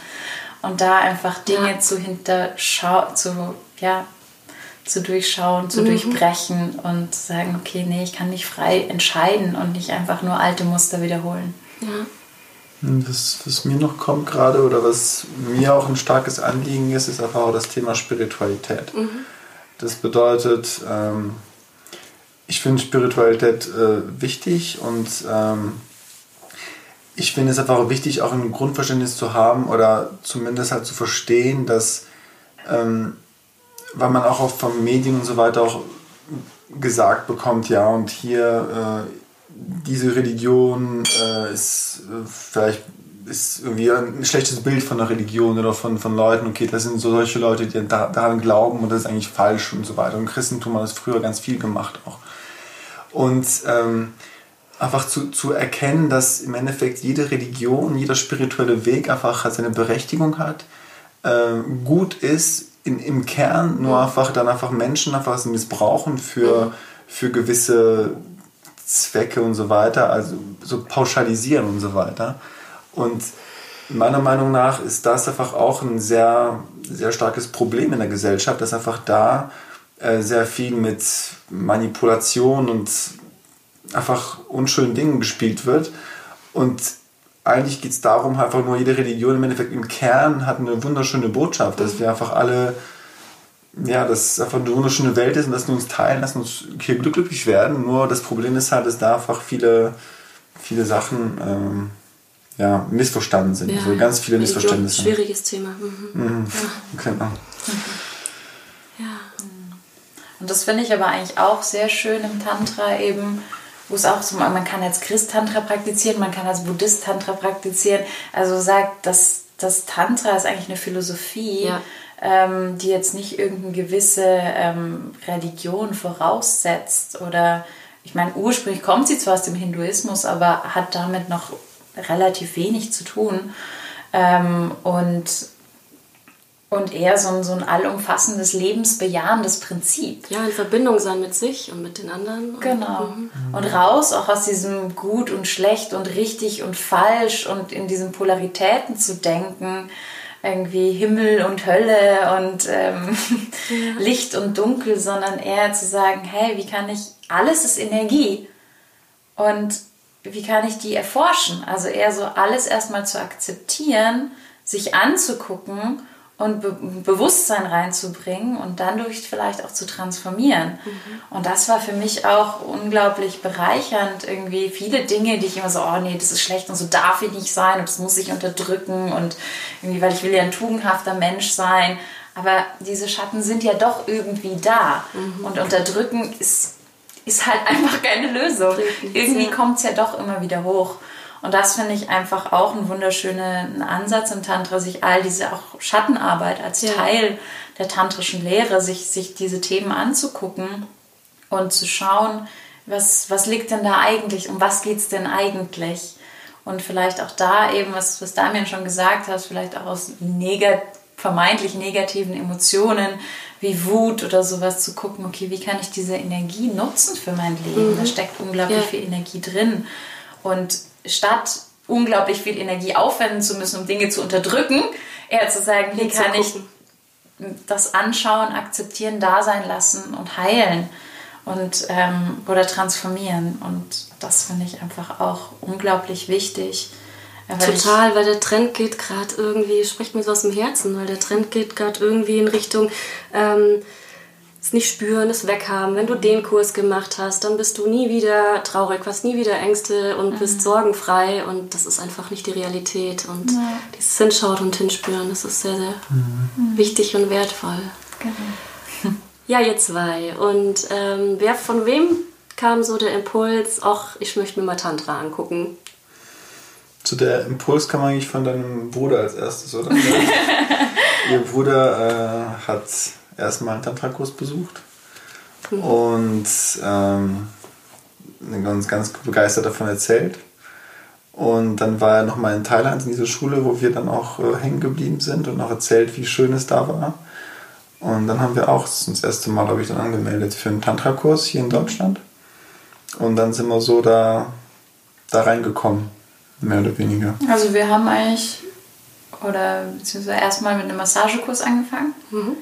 Und da einfach Dinge ja. zu hinterschauen, zu, ja, zu durchschauen, zu mhm. durchbrechen und sagen, okay, nee, ich kann mich frei entscheiden und nicht einfach nur alte Muster wiederholen. Ja. Was, was mir noch kommt gerade oder was mir auch ein starkes Anliegen ist, ist einfach auch das Thema Spiritualität. Mhm. Das bedeutet, ähm, ich finde Spiritualität äh, wichtig und ähm, ich finde es einfach wichtig, auch ein Grundverständnis zu haben oder zumindest halt zu verstehen, dass, ähm, weil man auch von Medien und so weiter auch gesagt bekommt, ja, und hier äh, diese Religion äh, ist äh, vielleicht ist irgendwie ein schlechtes Bild von der Religion oder von, von Leuten, okay, das sind so solche Leute, die da, daran glauben und das ist eigentlich falsch und so weiter. Und Christentum hat das früher ganz viel gemacht auch. Und ähm, einfach zu, zu erkennen, dass im Endeffekt jede Religion, jeder spirituelle Weg einfach seine Berechtigung hat, äh, gut ist in, im Kern, nur einfach dann einfach Menschen einfach missbrauchen für, für gewisse Zwecke und so weiter, also so pauschalisieren und so weiter. Und meiner Meinung nach ist das einfach auch ein sehr, sehr starkes Problem in der Gesellschaft, dass einfach da äh, sehr viel mit Manipulation und einfach unschönen Dingen gespielt wird. Und eigentlich geht es darum, einfach nur jede Religion im Endeffekt im Kern hat eine wunderschöne Botschaft, dass wir einfach alle ja, dass es einfach eine wunderschöne Welt ist und dass wir uns teilen, lassen uns hier glücklich werden. Nur das Problem ist halt, dass da einfach viele, viele Sachen ähm, ja, missverstanden sind. Ja. Also ganz viele Missverständnisse. Schwieriges Thema. Mhm. Mhm. Ja. Genau. Ja. Und das finde ich aber eigentlich auch sehr schön im Tantra eben, wo es auch so, man kann als Christ Tantra praktizieren, man kann als Buddhist Tantra praktizieren. Also sagt, dass das Tantra ist eigentlich eine Philosophie, ja. ähm, die jetzt nicht irgendeine gewisse ähm, Religion voraussetzt oder ich meine, ursprünglich kommt sie zwar aus dem Hinduismus, aber hat damit noch relativ wenig zu tun. Ähm, und, und eher so ein, so ein allumfassendes, lebensbejahendes Prinzip. Ja, in Verbindung sein mit sich und mit den anderen. Genau. Und, mhm. und raus auch aus diesem gut und schlecht und richtig und falsch und in diesen Polaritäten zu denken irgendwie Himmel und Hölle und ähm, ja. Licht und Dunkel, sondern eher zu sagen, hey, wie kann ich, alles ist Energie und wie kann ich die erforschen? Also eher so alles erstmal zu akzeptieren, sich anzugucken und Be Bewusstsein reinzubringen und dann durch vielleicht auch zu transformieren. Mhm. Und das war für mich auch unglaublich bereichernd. Irgendwie viele Dinge, die ich immer so, oh nee, das ist schlecht und so darf ich nicht sein und das muss ich unterdrücken und irgendwie, weil ich will ja ein tugendhafter Mensch sein. Aber diese Schatten sind ja doch irgendwie da. Mhm. Und unterdrücken ist, ist halt einfach keine Lösung. Irgendwie kommt es ja doch immer wieder hoch. Und das finde ich einfach auch ein wunderschöner Ansatz im Tantra, sich all diese auch Schattenarbeit als ja. Teil der tantrischen Lehre, sich, sich diese Themen anzugucken und zu schauen, was, was liegt denn da eigentlich, um was geht es denn eigentlich? Und vielleicht auch da eben, was, was Damian schon gesagt hat, vielleicht auch aus negat vermeintlich negativen Emotionen wie Wut oder sowas zu gucken, okay, wie kann ich diese Energie nutzen für mein Leben? Mhm. Da steckt unglaublich ja. viel Energie drin. Und statt unglaublich viel Energie aufwenden zu müssen, um Dinge zu unterdrücken, eher zu sagen, wie kann ich das anschauen, akzeptieren, da sein lassen und heilen und ähm, oder transformieren. Und das finde ich einfach auch unglaublich wichtig. Weil Total, weil der Trend geht gerade irgendwie, spricht mir so aus dem Herzen, weil der Trend geht gerade irgendwie in Richtung ähm, es nicht spüren, es weghaben. Wenn du den Kurs gemacht hast, dann bist du nie wieder traurig, hast nie wieder Ängste und mhm. bist sorgenfrei und das ist einfach nicht die Realität. Und ja. dieses Hinschauen und Hinspüren, das ist sehr, sehr mhm. wichtig und wertvoll. Genau. Ja, ihr zwei. Und ähm, wer von wem kam so der Impuls, ach, ich möchte mir mal Tantra angucken? Zu der Impuls kam eigentlich von deinem Bruder als erstes, oder? Ihr Bruder äh, hat erstmal einen Tantra-Kurs besucht mhm. und ähm, ganz, ganz begeistert davon erzählt. Und dann war er nochmal in Thailand in dieser Schule, wo wir dann auch äh, hängen geblieben sind und auch erzählt, wie schön es da war. Und dann haben wir auch das erste Mal, glaube ich, dann angemeldet für einen Tantra-Kurs hier in Deutschland. Und dann sind wir so da, da reingekommen, mehr oder weniger. Also wir haben eigentlich, oder beziehungsweise erstmal mit einem Massagekurs angefangen. Mhm.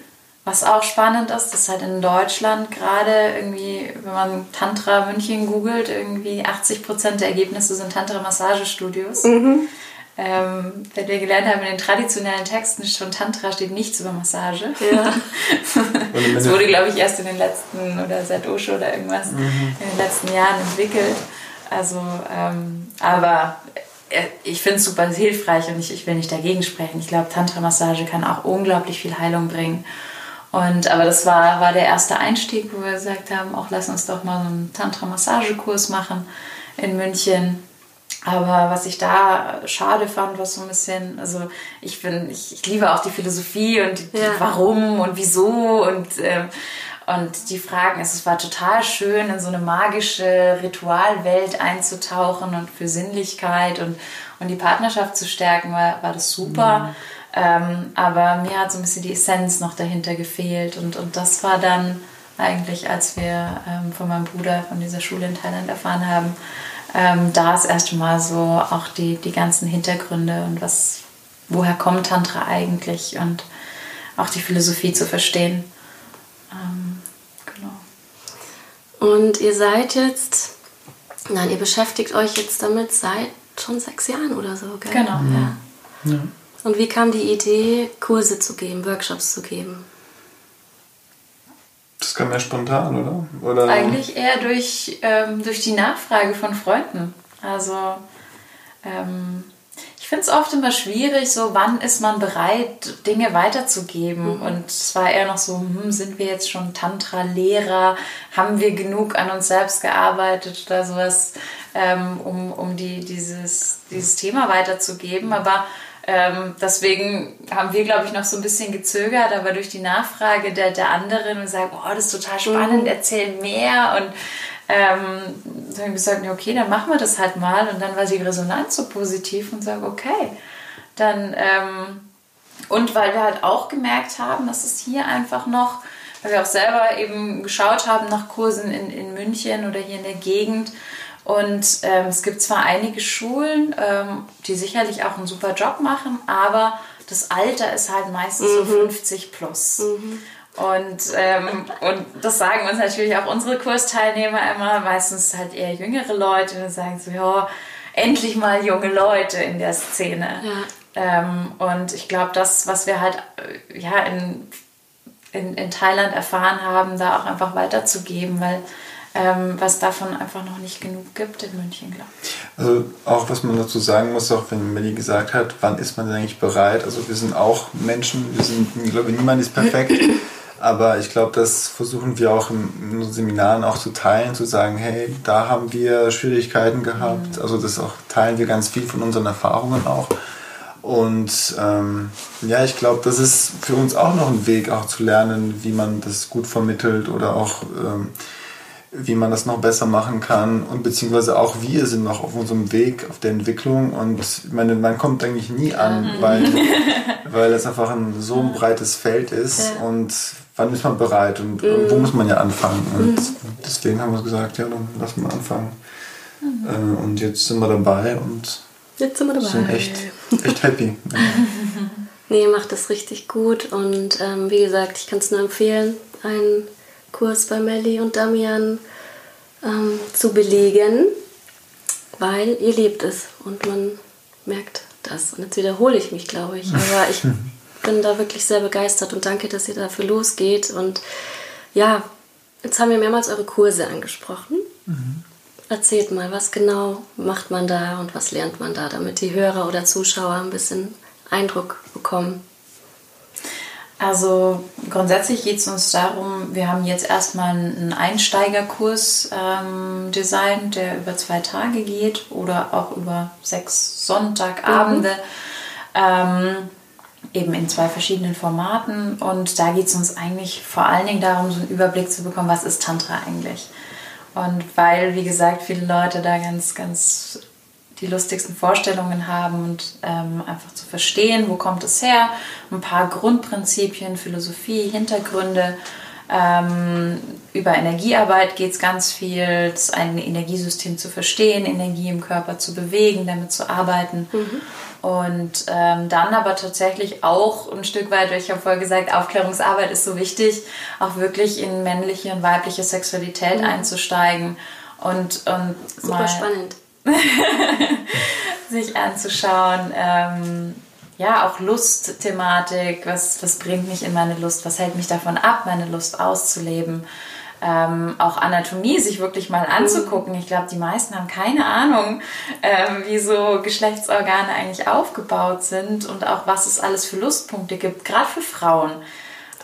Was auch spannend ist, dass halt in Deutschland gerade irgendwie, wenn man Tantra München googelt, irgendwie 80 Prozent der Ergebnisse sind Tantra-Massagestudios. Mhm. Ähm, wenn wir gelernt haben, in den traditionellen Texten schon Tantra steht nichts über Massage. Ja. das wurde, glaube ich, erst in den letzten, oder seit Osho oder irgendwas, mhm. in den letzten Jahren entwickelt. Also, ähm, aber äh, ich finde es super hilfreich und ich, ich will nicht dagegen sprechen. Ich glaube, Tantra-Massage kann auch unglaublich viel Heilung bringen. Und, aber das war, war der erste Einstieg, wo wir gesagt haben, auch lass uns doch mal so einen Tantra-Massagekurs machen in München. Aber was ich da schade fand, was so ein bisschen, also ich bin, ich, ich liebe auch die Philosophie und die, ja. warum und wieso und, ähm, und die Fragen. Es war total schön, in so eine magische Ritualwelt einzutauchen und für Sinnlichkeit und, und die Partnerschaft zu stärken, war, war das super. Mhm. Ähm, aber mir hat so ein bisschen die Essenz noch dahinter gefehlt. Und, und das war dann eigentlich, als wir ähm, von meinem Bruder von dieser Schule in Thailand erfahren haben, ähm, da das erste Mal so auch die, die ganzen Hintergründe und was, woher kommt Tantra eigentlich und auch die Philosophie zu verstehen. Ähm, genau. Und ihr seid jetzt, nein, ihr beschäftigt euch jetzt damit seit schon sechs Jahren oder so, gell? Genau. Ja. ja. Und wie kam die Idee, Kurse zu geben, Workshops zu geben? Das kam ja spontan, oder? oder? Eigentlich eher durch, ähm, durch die Nachfrage von Freunden. Also ähm, ich finde es oft immer schwierig, so wann ist man bereit, Dinge weiterzugeben. Mhm. Und es war eher noch so, hm, sind wir jetzt schon Tantra-Lehrer? Haben wir genug an uns selbst gearbeitet oder sowas, ähm, um, um die, dieses, dieses Thema weiterzugeben? Aber ähm, deswegen haben wir, glaube ich, noch so ein bisschen gezögert, aber durch die Nachfrage der, der anderen und sagen, oh, das ist total spannend, mhm. erzähl mehr und ähm, dann haben wir gesagt, okay, dann machen wir das halt mal. Und dann war die Resonanz so positiv und sage, okay, dann ähm, und weil wir halt auch gemerkt haben, dass es hier einfach noch, weil wir auch selber eben geschaut haben nach Kursen in, in München oder hier in der Gegend. Und ähm, es gibt zwar einige Schulen, ähm, die sicherlich auch einen super Job machen, aber das Alter ist halt meistens mhm. so 50 plus. Mhm. Und, ähm, und das sagen uns natürlich auch unsere Kursteilnehmer immer, meistens halt eher jüngere Leute, und sagen so, ja, endlich mal junge Leute in der Szene. Ja. Ähm, und ich glaube, das, was wir halt äh, ja, in, in, in Thailand erfahren haben, da auch einfach weiterzugeben, weil ähm, was davon einfach noch nicht genug gibt in München, glaube ich. Also auch was man dazu sagen muss, auch wenn Melly gesagt hat, wann ist man denn eigentlich bereit? Also wir sind auch Menschen, wir sind, ich glaube, niemand ist perfekt. Aber ich glaube, das versuchen wir auch in, unseren Seminaren auch zu teilen, zu sagen, hey, da haben wir Schwierigkeiten gehabt. Mhm. Also das auch teilen wir ganz viel von unseren Erfahrungen auch. Und ähm, ja, ich glaube, das ist für uns auch noch ein Weg, auch zu lernen, wie man das gut vermittelt oder auch ähm, wie man das noch besser machen kann und beziehungsweise auch wir sind noch auf unserem Weg, auf der Entwicklung und ich meine, man kommt eigentlich nie an, mhm. weil, weil es einfach ein so ein breites Feld ist ja. und wann ist man bereit und mhm. wo muss man ja anfangen und mhm. deswegen haben wir gesagt, ja, dann lass mal anfangen mhm. äh, und jetzt sind wir dabei und jetzt sind, wir dabei. sind echt, echt happy. nee, macht das richtig gut und ähm, wie gesagt, ich kann es nur empfehlen, ein Kurs bei Melli und Damian ähm, zu belegen, weil ihr liebt es und man merkt das. Und jetzt wiederhole ich mich, glaube ich. Aber ich bin da wirklich sehr begeistert und danke, dass ihr dafür losgeht. Und ja, jetzt haben wir mehrmals eure Kurse angesprochen. Mhm. Erzählt mal, was genau macht man da und was lernt man da, damit die Hörer oder Zuschauer ein bisschen Eindruck bekommen. Also grundsätzlich geht es uns darum, wir haben jetzt erstmal einen Einsteigerkurs ähm, designt, der über zwei Tage geht oder auch über sechs Sonntagabende, mhm. ähm, eben in zwei verschiedenen Formaten. Und da geht es uns eigentlich vor allen Dingen darum, so einen Überblick zu bekommen, was ist Tantra eigentlich. Und weil, wie gesagt, viele Leute da ganz, ganz die lustigsten Vorstellungen haben und ähm, einfach zu verstehen, wo kommt es her, ein paar Grundprinzipien, Philosophie, Hintergründe. Ähm, über Energiearbeit geht es ganz viel, ein Energiesystem zu verstehen, Energie im Körper zu bewegen, damit zu arbeiten. Mhm. Und ähm, dann aber tatsächlich auch ein Stück weit, ich habe vorher gesagt, Aufklärungsarbeit ist so wichtig, auch wirklich in männliche und weibliche Sexualität mhm. einzusteigen. Und, und Super mal, spannend sich anzuschauen. Ähm, ja, auch Lustthematik, was, was bringt mich in meine Lust, was hält mich davon ab, meine Lust auszuleben. Ähm, auch Anatomie sich wirklich mal anzugucken. Ich glaube, die meisten haben keine Ahnung, ähm, wie so Geschlechtsorgane eigentlich aufgebaut sind und auch was es alles für Lustpunkte gibt, gerade für Frauen.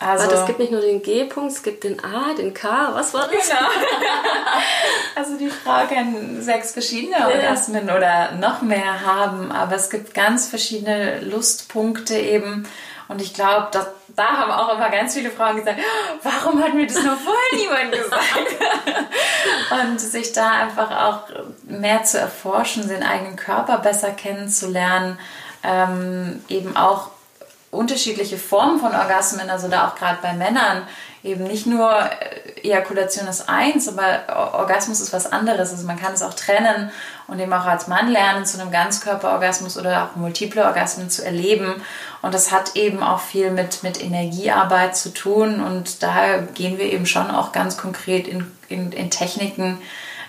Also, Warte, es gibt nicht nur den G-Punkt, es gibt den A, den K, was war das? Genau. also die Frau kann sechs verschiedene ja. Orgasmen oder noch mehr haben, aber es gibt ganz verschiedene Lustpunkte eben. Und ich glaube, da, da haben auch immer ganz viele Frauen gesagt, warum hat mir das noch vorher niemand gesagt? und sich da einfach auch mehr zu erforschen, den eigenen Körper besser kennenzulernen, ähm, eben auch unterschiedliche Formen von Orgasmen, also da auch gerade bei Männern eben nicht nur äh, Ejakulation ist eins, aber Orgasmus ist was anderes. Also man kann es auch trennen und eben auch als Mann lernen, zu einem Ganzkörperorgasmus oder auch multiple Orgasmen zu erleben. Und das hat eben auch viel mit, mit Energiearbeit zu tun und da gehen wir eben schon auch ganz konkret in, in, in Techniken,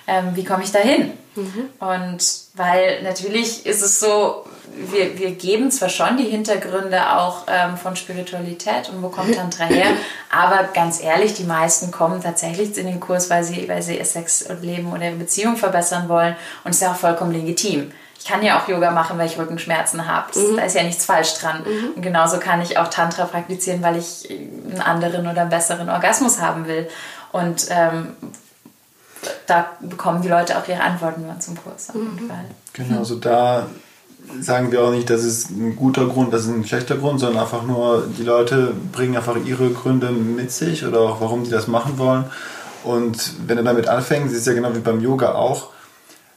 ähm, wie komme ich da hin? Mhm. Und weil natürlich ist es so, wir, wir geben zwar schon die Hintergründe auch ähm, von Spiritualität und wo kommt Tantra her, aber ganz ehrlich, die meisten kommen tatsächlich in den Kurs, weil sie, weil sie ihr Sex und Leben oder ihre Beziehung verbessern wollen und es ist ja auch vollkommen legitim. ich kann ja auch Yoga machen, weil ich Rückenschmerzen habe. Mhm. Da ist ja nichts falsch dran. Mhm. Und genauso kann ich auch Tantra praktizieren, weil ich einen anderen oder besseren Orgasmus haben will. Und ähm, da bekommen die Leute auch ihre Antworten zum Kurs auf jeden mhm. Fall. Genau, also da sagen wir auch nicht, das ist ein guter Grund, das ist ein schlechter Grund, sondern einfach nur, die Leute bringen einfach ihre Gründe mit sich oder auch warum sie das machen wollen. Und wenn du damit anfängst, ist ja genau wie beim Yoga auch,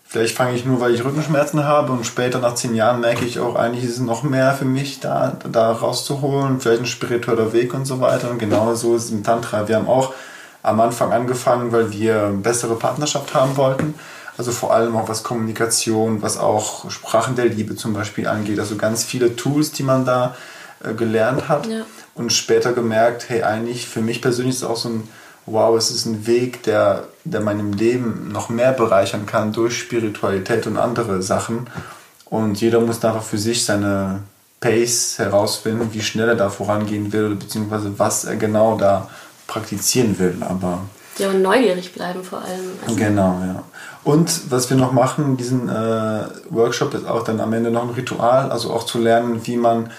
vielleicht fange ich nur, weil ich Rückenschmerzen habe und später nach zehn Jahren merke ich auch, eigentlich ist noch mehr für mich da, da rauszuholen, vielleicht ein spiritueller Weg und so weiter. Und genau so ist es im Tantra. Wir haben auch am Anfang angefangen, weil wir bessere Partnerschaft haben wollten. Also vor allem auch was Kommunikation, was auch Sprachen der Liebe zum Beispiel angeht. Also ganz viele Tools, die man da äh, gelernt hat. Ja. Und später gemerkt, hey, eigentlich für mich persönlich ist es auch so ein wow, es ist ein Weg, der, der meinem Leben noch mehr bereichern kann durch Spiritualität und andere Sachen. Und jeder muss einfach für sich seine Pace herausfinden, wie schnell er da vorangehen will, beziehungsweise was er genau da praktizieren will. Aber ja, und neugierig bleiben vor allem. Also genau, ja. Und was wir noch machen, diesen äh, Workshop ist auch dann am Ende noch ein Ritual, also auch zu lernen, wie man ein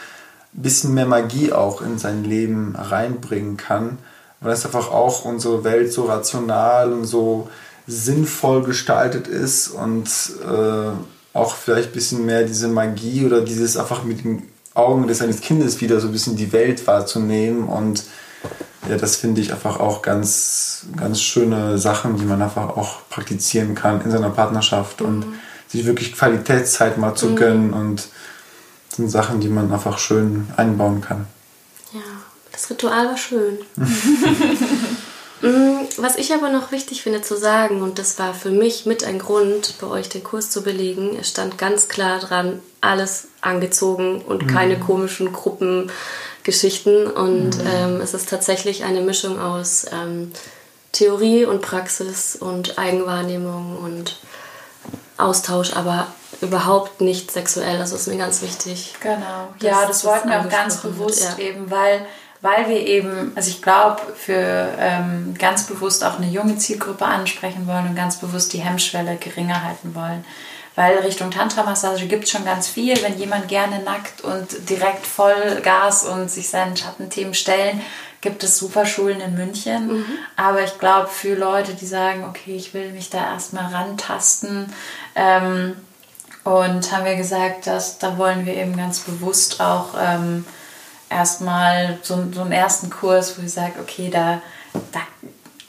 bisschen mehr Magie auch in sein Leben reinbringen kann weil es einfach auch unsere Welt so rational und so sinnvoll gestaltet ist und äh, auch vielleicht ein bisschen mehr diese Magie oder dieses einfach mit den Augen des eines Kindes wieder so ein bisschen die Welt wahrzunehmen und ja, das finde ich einfach auch ganz, ganz schöne Sachen, die man einfach auch praktizieren kann in seiner Partnerschaft mhm. und sich wirklich Qualitätszeit mal zu mhm. gönnen und sind Sachen, die man einfach schön einbauen kann. Das Ritual war schön. Mm, was ich aber noch wichtig finde zu sagen, und das war für mich mit ein Grund, bei euch den Kurs zu belegen, es stand ganz klar dran, alles angezogen und mhm. keine komischen Gruppengeschichten. Und mhm. ähm, es ist tatsächlich eine Mischung aus ähm, Theorie und Praxis und Eigenwahrnehmung und Austausch, aber überhaupt nicht sexuell. Das ist mir ganz wichtig. Genau. Ja, das, das wollten wir auch ganz bewusst ja. eben, weil weil wir eben, also ich glaube, für ähm, ganz bewusst auch eine junge Zielgruppe ansprechen wollen und ganz bewusst die Hemmschwelle geringer halten wollen. Weil Richtung Tantra-Massage gibt es schon ganz viel. Wenn jemand gerne nackt und direkt voll Gas und sich seinen Schattenthemen stellen, gibt es super Schulen in München. Mhm. Aber ich glaube, für Leute, die sagen, okay, ich will mich da erstmal rantasten, ähm, und haben wir gesagt, dass da wollen wir eben ganz bewusst auch ähm, erstmal so, so einen ersten Kurs, wo ich sage, okay, da, da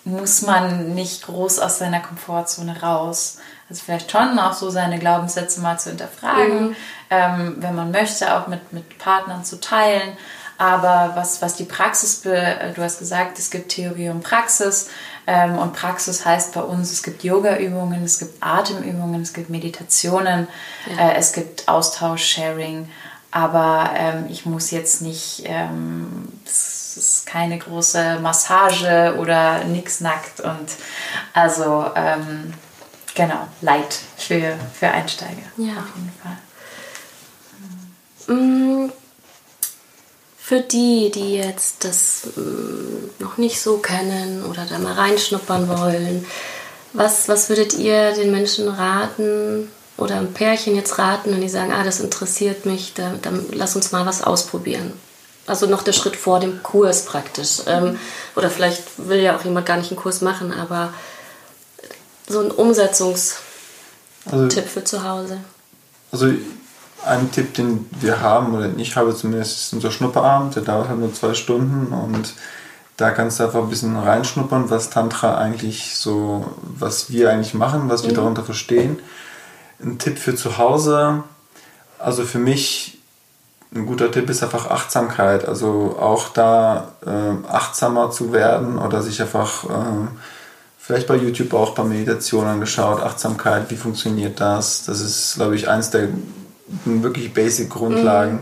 muss man nicht groß aus seiner Komfortzone raus. Also vielleicht schon auch so seine Glaubenssätze mal zu hinterfragen, mhm. ähm, wenn man möchte, auch mit, mit Partnern zu teilen. Aber was, was die Praxis, du hast gesagt, es gibt Theorie und Praxis. Ähm, und Praxis heißt bei uns, es gibt Yoga-Übungen, es gibt Atemübungen, es gibt Meditationen, ja. äh, es gibt Austausch, Sharing. Aber ähm, ich muss jetzt nicht, ähm, es ist keine große Massage oder nix nackt. Und also ähm, genau, light für, für Einsteiger. Ja. Auf jeden Fall. Mm, für die, die jetzt das mm, noch nicht so kennen oder da mal reinschnuppern wollen, was, was würdet ihr den Menschen raten, oder ein Pärchen jetzt raten und die sagen, ah, das interessiert mich, dann, dann lass uns mal was ausprobieren. Also noch der Schritt vor dem Kurs praktisch. Ähm, oder vielleicht will ja auch jemand gar nicht einen Kurs machen, aber so ein Umsetzungstipp also, für zu Hause. Also ein Tipp, den wir haben, oder ich habe zumindest, ist unser Schnupperabend, der dauert halt nur zwei Stunden und da kannst du einfach ein bisschen reinschnuppern, was Tantra eigentlich so, was wir eigentlich machen, was wir mhm. darunter verstehen. Ein Tipp für zu Hause, also für mich ein guter Tipp ist einfach Achtsamkeit. Also auch da äh, achtsamer zu werden oder sich einfach äh, vielleicht bei YouTube auch bei Meditationen angeschaut. Achtsamkeit, wie funktioniert das? Das ist, glaube ich, eins der wirklich basic Grundlagen. Mhm.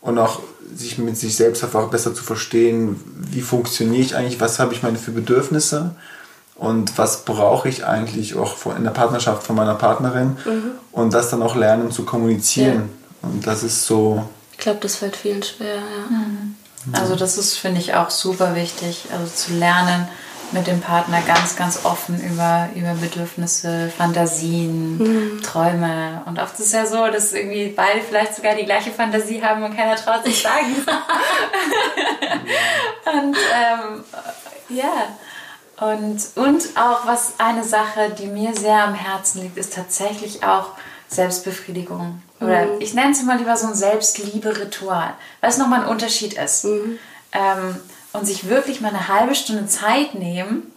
Und auch sich mit sich selbst einfach besser zu verstehen, wie funktioniere ich eigentlich, was habe ich meine für Bedürfnisse und was brauche ich eigentlich auch in der Partnerschaft von meiner Partnerin mhm. und das dann auch lernen zu kommunizieren. Ja. Und das ist so. Ich glaube, das fällt vielen schwer, ja. Mhm. Also das ist, finde ich, auch super wichtig, also zu lernen, mit dem Partner ganz, ganz offen über, über Bedürfnisse, Fantasien, mhm. Träume. Und oft ist es ja so, dass irgendwie beide vielleicht sogar die gleiche Fantasie haben und keiner traut sich sagen. und ähm, ja. Und, und auch was eine Sache, die mir sehr am Herzen liegt, ist tatsächlich auch Selbstbefriedigung. Oder mhm. ich nenne es mal lieber so ein Selbstliebe-Ritual, weil es nochmal ein Unterschied ist. Mhm. Ähm, und sich wirklich mal eine halbe Stunde Zeit nehmen,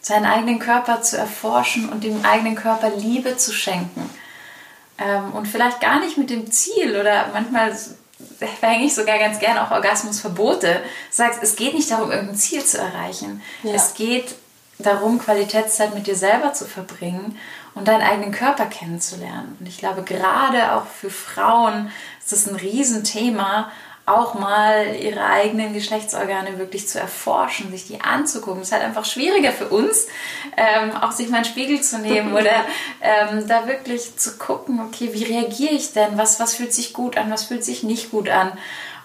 seinen eigenen Körper zu erforschen und dem eigenen Körper Liebe zu schenken. Ähm, und vielleicht gar nicht mit dem Ziel oder manchmal verhänge ich sogar ganz gerne auch Orgasmusverbote. Sagst, es geht nicht darum, irgendein Ziel zu erreichen. Ja. Es geht darum, Qualitätszeit mit dir selber zu verbringen und deinen eigenen Körper kennenzulernen. Und ich glaube, gerade auch für Frauen ist das ein Riesenthema, auch mal ihre eigenen Geschlechtsorgane wirklich zu erforschen, sich die anzugucken. Es ist halt einfach schwieriger für uns, ähm, auch sich mal einen Spiegel zu nehmen oder ähm, da wirklich zu gucken, okay, wie reagiere ich denn? Was, was fühlt sich gut an? Was fühlt sich nicht gut an?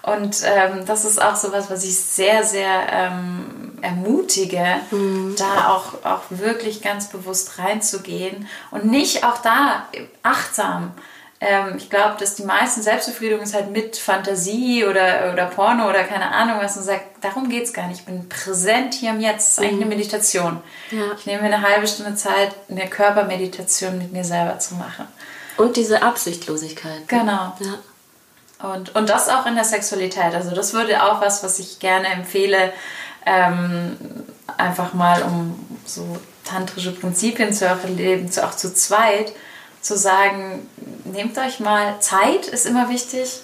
Und ähm, das ist auch sowas, was ich sehr, sehr ähm, ermutige, mhm. da auch, auch wirklich ganz bewusst reinzugehen und nicht auch da achtsam ähm, ich glaube, dass die meisten Selbstbefriedigung ist halt mit Fantasie oder, oder Porno oder keine Ahnung was und sagt, darum geht es gar nicht. Ich bin präsent hier im Jetzt. Das ist eigentlich eine mhm. Meditation. Ja. Ich nehme mir eine halbe Stunde Zeit, eine Körpermeditation mit mir selber zu machen. Und diese Absichtlosigkeit. Genau. Ja. Und, und das auch in der Sexualität. Also das würde auch was, was ich gerne empfehle, ähm, einfach mal um so tantrische Prinzipien zu erleben, auch zu zweit zu sagen, nehmt euch mal Zeit, ist immer wichtig.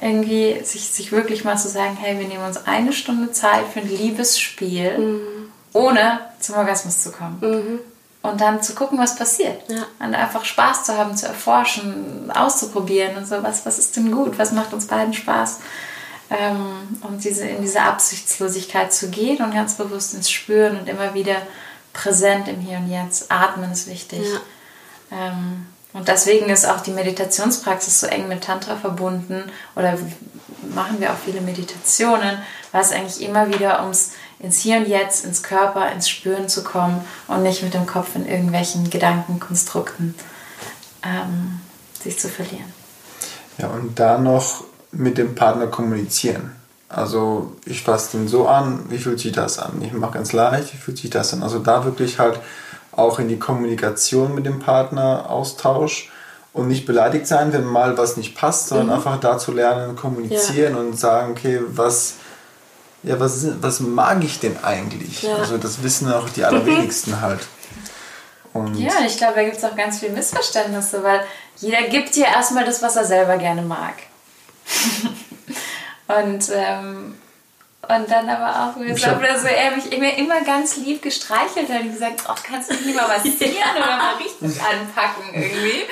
Irgendwie sich, sich wirklich mal zu sagen, hey, wir nehmen uns eine Stunde Zeit für ein Liebesspiel, mhm. ohne zum Orgasmus zu kommen. Mhm. Und dann zu gucken, was passiert. Ja. Und einfach Spaß zu haben, zu erforschen, auszuprobieren und so, was, was ist denn gut, was macht uns beiden Spaß. Ähm, und diese, in diese Absichtslosigkeit zu gehen und ganz bewusst ins Spüren und immer wieder präsent im Hier und Jetzt. Atmen ist wichtig. Ja ähm, und deswegen ist auch die Meditationspraxis so eng mit Tantra verbunden oder machen wir auch viele Meditationen, weil es eigentlich immer wieder ums ins Hier und Jetzt, ins Körper, ins Spüren zu kommen und nicht mit dem Kopf in irgendwelchen Gedankenkonstrukten ähm, sich zu verlieren. Ja, und da noch mit dem Partner kommunizieren. Also ich fasse den so an, wie fühlt sich das an? Ich mache ganz leicht, wie fühlt sich das an? Also da wirklich halt auch in die Kommunikation mit dem Partner, Austausch und nicht beleidigt sein, wenn mal was nicht passt, sondern mhm. einfach dazu lernen, kommunizieren ja. und sagen, okay, was, ja, was, was mag ich denn eigentlich? Ja. Also das wissen auch die allerwenigsten halt. Und ja, ich glaube, da gibt es auch ganz viele Missverständnisse, weil jeder gibt dir erstmal das, was er selber gerne mag. und ähm, und dann aber auch gesagt, oder so, er mich immer ganz lieb gestreichelt hat und gesagt, oh, kannst du mich lieber massieren oder mal richtig anpacken irgendwie.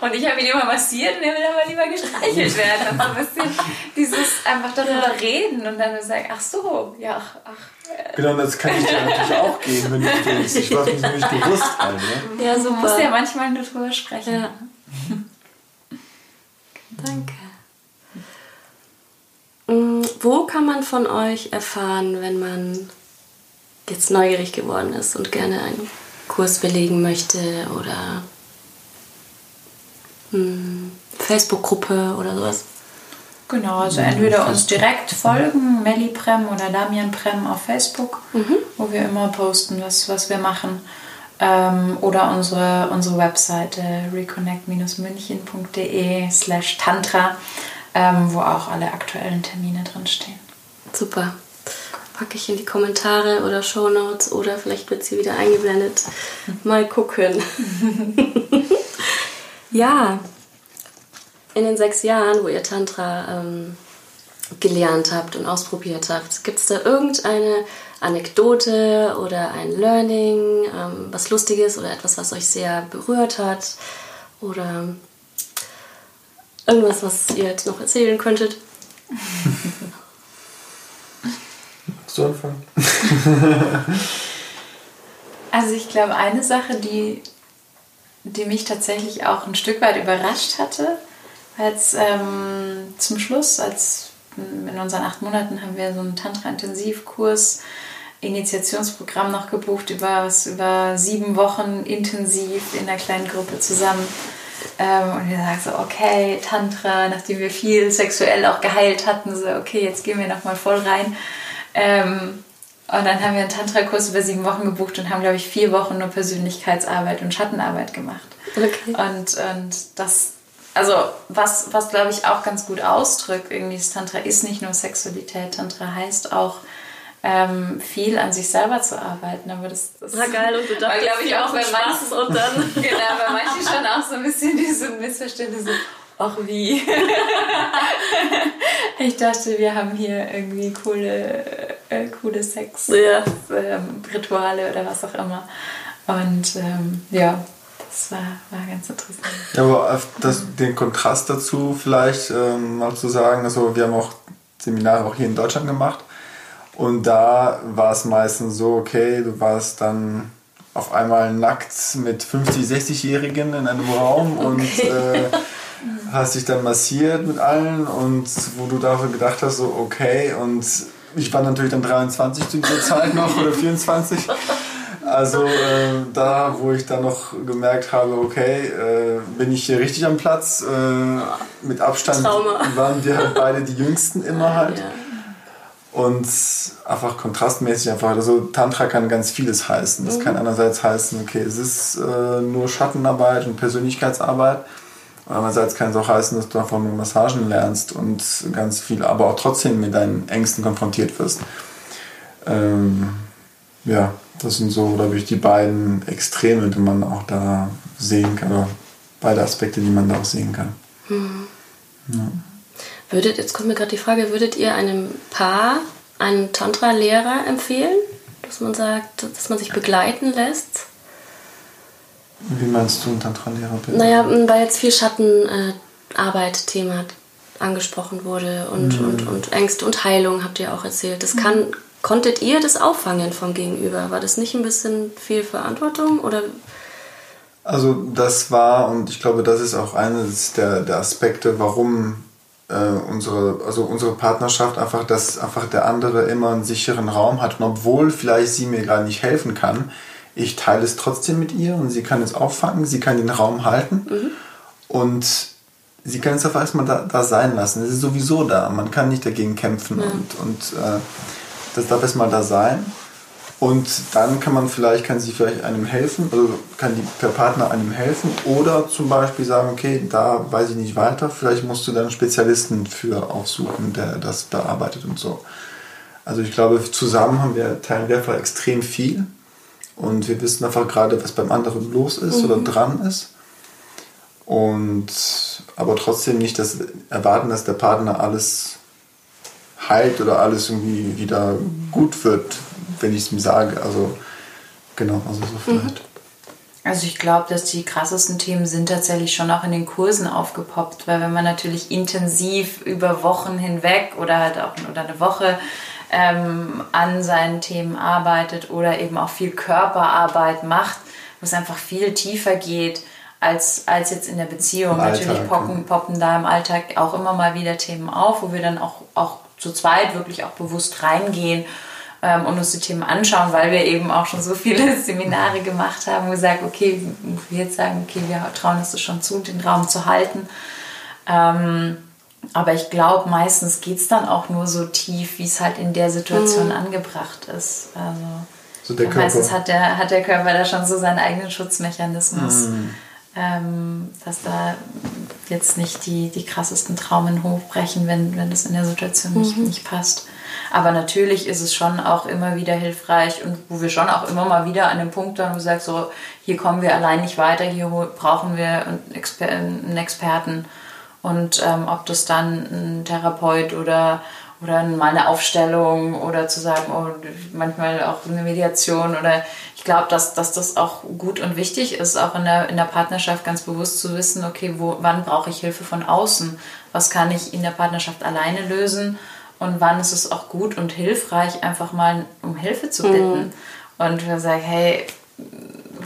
Und ich habe ihn immer massiert und er will aber lieber gestreichelt werden. Und so ein bisschen dieses einfach darüber reden und dann sagen, ach so, ja, ach, ach. Genau, das kann ich dir natürlich auch geben, wenn du denkst, ich war mir nicht bewusst. Halt, ne? Ja, so muss ja manchmal nur drüber sprechen. Ja. Danke. Wo kann man von euch erfahren, wenn man jetzt neugierig geworden ist und gerne einen Kurs belegen möchte oder hm, Facebook-Gruppe oder sowas? Genau, also entweder uns direkt folgen, Melli Prem oder Damian Prem auf Facebook, mhm. wo wir immer posten, was, was wir machen. Ähm, oder unsere, unsere Webseite reconnect-münchen.de slash tantra ähm, wo auch alle aktuellen Termine drinstehen. Super. Packe ich in die Kommentare oder Show Notes oder vielleicht wird sie wieder eingeblendet. Mal gucken. ja, in den sechs Jahren, wo ihr Tantra ähm, gelernt habt und ausprobiert habt, gibt es da irgendeine Anekdote oder ein Learning, ähm, was Lustiges oder etwas, was euch sehr berührt hat? Oder Irgendwas, was ihr jetzt noch erzählen könntet? So anfangen? also ich glaube, eine Sache, die, die mich tatsächlich auch ein Stück weit überrascht hatte, als ähm, zum Schluss, als in unseren acht Monaten haben wir so einen Tantra-Intensivkurs Initiationsprogramm noch gebucht über, über sieben Wochen intensiv in einer kleinen Gruppe zusammen. Ähm, und wir sagen so, okay, Tantra, nachdem wir viel sexuell auch geheilt hatten, so, okay, jetzt gehen wir nochmal voll rein. Ähm, und dann haben wir einen Tantra-Kurs über sieben Wochen gebucht und haben, glaube ich, vier Wochen nur Persönlichkeitsarbeit und Schattenarbeit gemacht. Okay. Und, und das, also was, was glaube ich auch ganz gut ausdrückt, irgendwie das Tantra ist nicht nur Sexualität, Tantra heißt auch ähm, viel an sich selber zu arbeiten. Aber das, das war geil und du dachtest, glaube ich, auch bei manchen und dann genau, bei manchen schon auch so ein bisschen diese Missverständnisse. Ach wie. ich dachte, wir haben hier irgendwie coole, äh, coole Sex-Rituale ja. ähm, oder was auch immer. Und ähm, ja, das war, war ganz interessant. Ja, aber das, den Kontrast dazu vielleicht ähm, mal zu sagen, also wir haben auch Seminare auch hier in Deutschland gemacht und da war es meistens so, okay, du warst dann auf einmal nackt mit 50, 60-Jährigen in einem Raum okay. und äh, hast dich dann massiert mit allen und wo du dafür gedacht hast, so okay und ich war natürlich dann 23 zu dieser Zeit noch oder 24. Also äh, da, wo ich dann noch gemerkt habe, okay, äh, bin ich hier richtig am Platz. Äh, mit Abstand Trauma. waren wir halt beide die Jüngsten immer halt. Ja. Und einfach kontrastmäßig einfach, also Tantra kann ganz vieles heißen. Das mhm. kann einerseits heißen, okay, es ist äh, nur Schattenarbeit und Persönlichkeitsarbeit. Und andererseits kann es auch heißen, dass du einfach nur Massagen lernst und ganz viel, aber auch trotzdem mit deinen Ängsten konfrontiert wirst. Ähm, ja, das sind so, glaube ich, die beiden Extreme, die man auch da sehen kann, oder beide Aspekte, die man da auch sehen kann. Mhm. Ja. Würdet, jetzt kommt mir gerade die Frage, würdet ihr einem Paar einen Tantra-Lehrer empfehlen? Dass man sagt, dass man sich begleiten lässt? Wie meinst du einen Tantra-Lehrer? Naja, weil jetzt viel Schattenarbeit-Thema angesprochen wurde und, mhm. und, und Ängste und Heilung habt ihr auch erzählt. Das kann, konntet ihr das auffangen vom Gegenüber? War das nicht ein bisschen viel Verantwortung oder also das war, und ich glaube, das ist auch eines der, der Aspekte, warum äh, unsere, also unsere Partnerschaft einfach, dass einfach der andere immer einen sicheren Raum hat. Und obwohl vielleicht sie mir gar nicht helfen kann, ich teile es trotzdem mit ihr und sie kann es auffangen, sie kann den Raum halten mhm. und sie kann es einfach erstmal da, da sein lassen. Es ist sowieso da, man kann nicht dagegen kämpfen ja. und, und äh, das darf erstmal da sein. Und dann kann man vielleicht, kann sie vielleicht einem helfen, also kann die, der Partner einem helfen oder zum Beispiel sagen, okay, da weiß ich nicht weiter, vielleicht musst du dann einen Spezialisten für aufsuchen, der das bearbeitet und so. Also ich glaube, zusammen haben wir, teilen wir einfach extrem viel und wir wissen einfach gerade, was beim anderen los ist mhm. oder dran ist. Und aber trotzdem nicht das erwarten, dass der Partner alles heilt oder alles irgendwie wieder gut wird, wenn ich es ihm sage. Also genau, also so vielleicht. Mhm. Also ich glaube, dass die krassesten Themen sind tatsächlich schon auch in den Kursen aufgepoppt, weil wenn man natürlich intensiv über Wochen hinweg oder halt auch oder eine Woche ähm, an seinen Themen arbeitet oder eben auch viel Körperarbeit macht, wo es einfach viel tiefer geht als, als jetzt in der Beziehung. Alltag, natürlich poppen, poppen da im Alltag auch immer mal wieder Themen auf, wo wir dann auch, auch zu zweit wirklich auch bewusst reingehen ähm, und uns die Themen anschauen, weil wir eben auch schon so viele Seminare gemacht haben, wo wir sagen, okay, wir jetzt sagen, okay, wir trauen es schon zu, den Raum zu halten. Ähm, aber ich glaube, meistens geht es dann auch nur so tief, wie es halt in der Situation mhm. angebracht ist. Also so meistens hat der, hat der Körper da schon so seinen eigenen Schutzmechanismus. Mhm. Ähm, dass da jetzt nicht die, die krassesten Traumen hochbrechen, wenn, wenn das in der Situation nicht, mhm. nicht passt. Aber natürlich ist es schon auch immer wieder hilfreich und wo wir schon auch immer mal wieder an dem Punkt waren, wo sagen, so, hier kommen wir allein nicht weiter, hier brauchen wir einen Experten. Und ähm, ob das dann ein Therapeut oder, oder mal eine Aufstellung oder zu sagen, oh, manchmal auch eine Mediation oder ich glaube, dass, dass das auch gut und wichtig ist, auch in der, in der Partnerschaft ganz bewusst zu wissen, okay, wo, wann brauche ich Hilfe von außen? Was kann ich in der Partnerschaft alleine lösen? Und wann ist es auch gut und hilfreich, einfach mal um Hilfe zu bitten. Mhm. Und wir sagen, hey,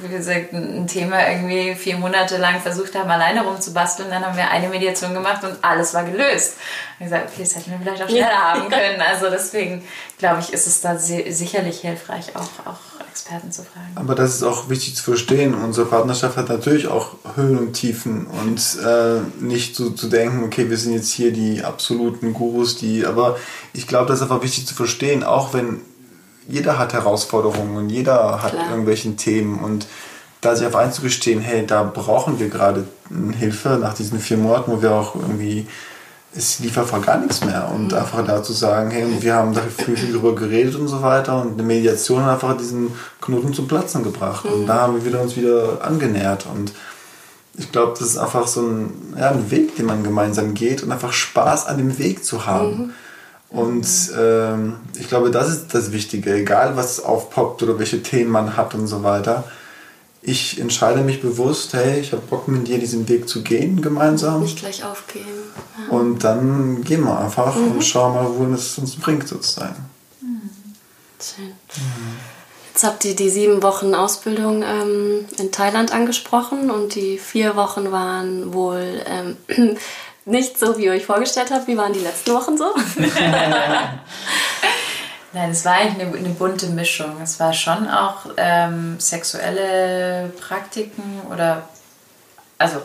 wie gesagt, ein Thema irgendwie vier Monate lang versucht haben, alleine rumzubasteln. Dann haben wir eine Mediation gemacht und alles war gelöst. Und ich gesagt, okay, das hätten wir vielleicht auch schneller ja. haben können. Also deswegen glaube ich, ist es da sicherlich hilfreich, auch, auch Experten zu fragen. Aber das ist auch wichtig zu verstehen. Unsere Partnerschaft hat natürlich auch Höhen und Tiefen und äh, nicht so zu denken, okay, wir sind jetzt hier die absoluten Gurus, die, aber ich glaube, das ist einfach wichtig zu verstehen, auch wenn jeder hat Herausforderungen und jeder hat Klar. irgendwelche Themen und da sich auf einzugestehen, hey, da brauchen wir gerade Hilfe nach diesen vier Monaten, wo wir auch irgendwie, es lief einfach gar nichts mehr und mhm. einfach da zu sagen, hey, wir haben da viel, viel drüber geredet und so weiter und eine Mediation hat einfach diesen Knoten zum Platzen gebracht mhm. und da haben wir wieder uns wieder angenähert und ich glaube, das ist einfach so ein, ja, ein Weg, den man gemeinsam geht und einfach Spaß an dem Weg zu haben. Mhm. Und ähm, ich glaube, das ist das Wichtige, egal was aufpoppt oder welche Themen man hat und so weiter. Ich entscheide mich bewusst, hey, ich habe Bock mit dir diesen Weg zu gehen gemeinsam. Nicht gleich aufgeben. Ja. Und dann gehen wir einfach mhm. und schauen mal, wohin es uns bringt sozusagen. Mhm. Schön. Mhm. Jetzt habt ihr die sieben Wochen Ausbildung ähm, in Thailand angesprochen und die vier Wochen waren wohl ähm, nicht so, wie ihr euch vorgestellt habt. Wie waren die letzten Wochen so? Nein, es war eigentlich eine, eine, bunte Mischung. Es war schon auch ähm, sexuelle Praktiken oder, also,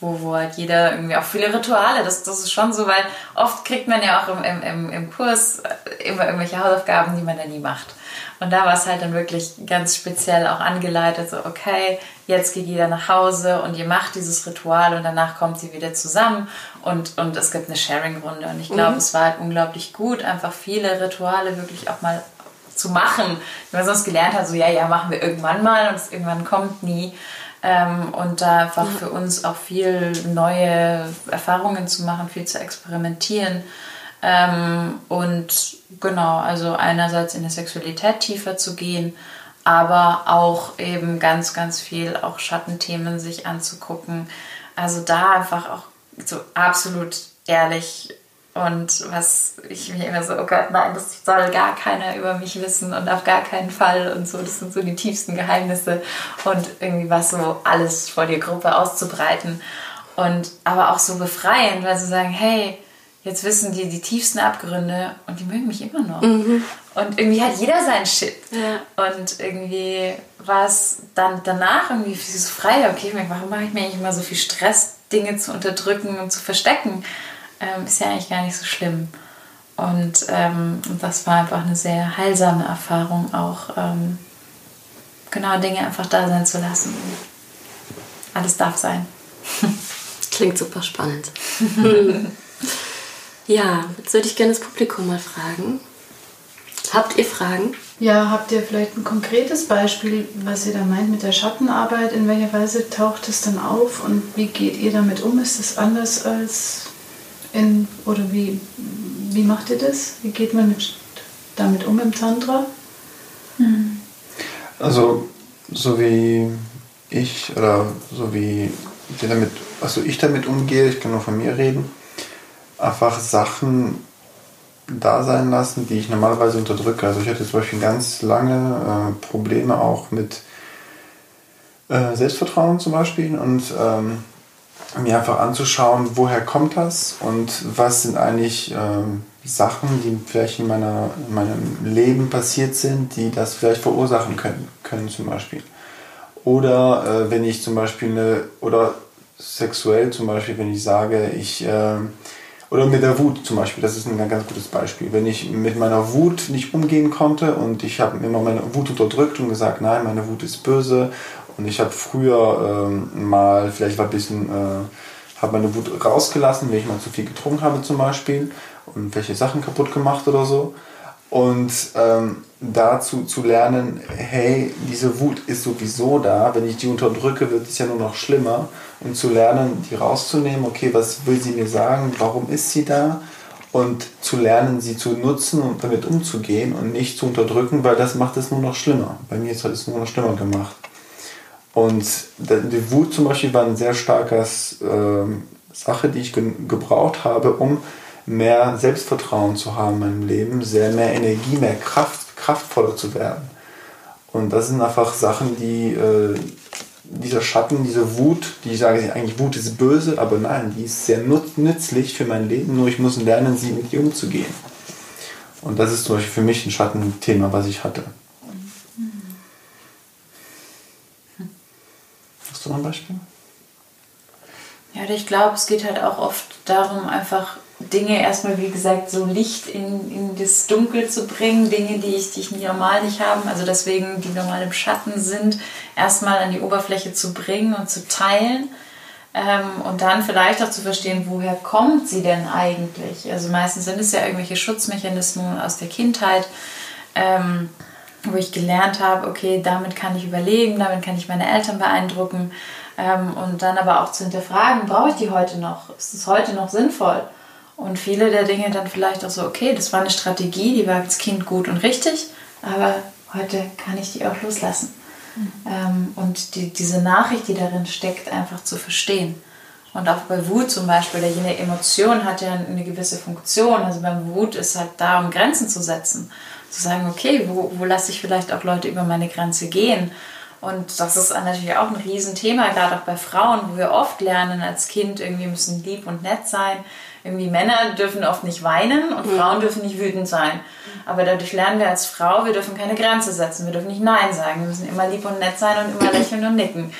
wo, wo halt jeder irgendwie auch viele Rituale, das, das ist schon so, weil oft kriegt man ja auch im, im, im Kurs immer irgendwelche Hausaufgaben, die man dann nie macht. Und da war es halt dann wirklich ganz speziell auch angeleitet, so okay, jetzt geht jeder nach Hause und ihr macht dieses Ritual und danach kommt sie wieder zusammen und, und es gibt eine Sharing-Runde. Und ich glaube, mhm. es war halt unglaublich gut, einfach viele Rituale wirklich auch mal zu machen. Wenn man sonst gelernt hat, so ja, ja, machen wir irgendwann mal und es irgendwann kommt nie. Ähm, und da einfach ja. für uns auch viel neue Erfahrungen zu machen, viel zu experimentieren. Ähm, und genau, also einerseits in der Sexualität tiefer zu gehen, aber auch eben ganz, ganz viel auch Schattenthemen sich anzugucken. Also da einfach auch so absolut ehrlich und was ich mir immer so, oh Gott, nein, das soll gar keiner über mich wissen und auf gar keinen Fall und so, das sind so die tiefsten Geheimnisse und irgendwie was so alles vor die Gruppe auszubreiten und aber auch so befreiend, weil sie sagen, hey, jetzt wissen die die tiefsten Abgründe und die mögen mich immer noch. Mhm. Und irgendwie hat jeder seinen Shit. Ja. Und irgendwie war es dann danach irgendwie so frei, okay, warum mache ich mir eigentlich immer so viel Stress, Dinge zu unterdrücken und zu verstecken? Ähm, ist ja eigentlich gar nicht so schlimm. Und ähm, das war einfach eine sehr heilsame Erfahrung, auch ähm, genau Dinge einfach da sein zu lassen. Alles darf sein. Klingt super spannend. Ja, jetzt würde ich gerne das Publikum mal fragen. Habt ihr Fragen? Ja, habt ihr vielleicht ein konkretes Beispiel, was ihr da meint mit der Schattenarbeit? In welcher Weise taucht es dann auf und wie geht ihr damit um? Ist es anders als in, oder wie, wie macht ihr das? Wie geht man mit, damit um im Tantra? Hm. Also, so wie ich oder so wie damit, also ich damit umgehe, ich kann nur von mir reden einfach Sachen da sein lassen, die ich normalerweise unterdrücke. Also ich hatte zum Beispiel ganz lange äh, Probleme auch mit äh, Selbstvertrauen zum Beispiel und ähm, mir einfach anzuschauen, woher kommt das und was sind eigentlich ähm, Sachen, die vielleicht in, meiner, in meinem Leben passiert sind, die das vielleicht verursachen können, können zum Beispiel. Oder äh, wenn ich zum Beispiel eine, oder sexuell zum Beispiel, wenn ich sage, ich äh, oder mit der Wut zum Beispiel, das ist ein ganz gutes Beispiel. Wenn ich mit meiner Wut nicht umgehen konnte und ich habe immer meine Wut unterdrückt und gesagt, nein, meine Wut ist böse und ich habe früher ähm, mal, vielleicht war ein bisschen, äh, habe meine Wut rausgelassen, wenn ich mal zu viel getrunken habe zum Beispiel und welche Sachen kaputt gemacht oder so. Und ähm, dazu zu lernen, hey, diese Wut ist sowieso da, wenn ich die unterdrücke, wird es ja nur noch schlimmer. Und zu lernen, die rauszunehmen, okay, was will sie mir sagen, warum ist sie da? Und zu lernen, sie zu nutzen und damit umzugehen und nicht zu unterdrücken, weil das macht es nur noch schlimmer. Bei mir hat es nur noch schlimmer gemacht. Und die Wut zum Beispiel war eine sehr starke äh, Sache, die ich ge gebraucht habe, um mehr Selbstvertrauen zu haben in meinem Leben, sehr mehr Energie, mehr Kraft, kraftvoller zu werden. Und das sind einfach Sachen, die äh, dieser Schatten, diese Wut, die ich sage, eigentlich Wut ist böse, aber nein, die ist sehr nützlich für mein Leben, nur ich muss lernen, sie mit ihr umzugehen. Und das ist zum Beispiel für mich ein Schattenthema, was ich hatte. Hast du noch ein Beispiel? Ja, ich glaube, es geht halt auch oft darum, einfach Dinge erstmal, wie gesagt, so Licht in, in das Dunkel zu bringen, Dinge, die ich, die ich normal nicht haben, also deswegen, die normal im Schatten sind, erstmal an die Oberfläche zu bringen und zu teilen. Ähm, und dann vielleicht auch zu verstehen, woher kommt sie denn eigentlich? Also meistens sind es ja irgendwelche Schutzmechanismen aus der Kindheit, ähm, wo ich gelernt habe, okay, damit kann ich überleben, damit kann ich meine Eltern beeindrucken. Ähm, und dann aber auch zu hinterfragen, brauche ich die heute noch? Ist es heute noch sinnvoll? Und viele der Dinge dann vielleicht auch so, okay, das war eine Strategie, die war als Kind gut und richtig, aber heute kann ich die auch loslassen. Mhm. Ähm, und die, diese Nachricht, die darin steckt, einfach zu verstehen. Und auch bei Wut zum Beispiel, jede Emotion hat ja eine gewisse Funktion. Also beim Wut ist halt da, um Grenzen zu setzen. Zu sagen, okay, wo, wo lasse ich vielleicht auch Leute über meine Grenze gehen? Und das ist natürlich auch ein Riesenthema, gerade auch bei Frauen, wo wir oft lernen als Kind, irgendwie müssen lieb und nett sein irgendwie Männer dürfen oft nicht weinen und mhm. Frauen dürfen nicht wütend sein. Aber dadurch lernen wir als Frau, wir dürfen keine Grenze setzen, wir dürfen nicht Nein sagen, wir müssen immer lieb und nett sein und immer lächeln und nicken.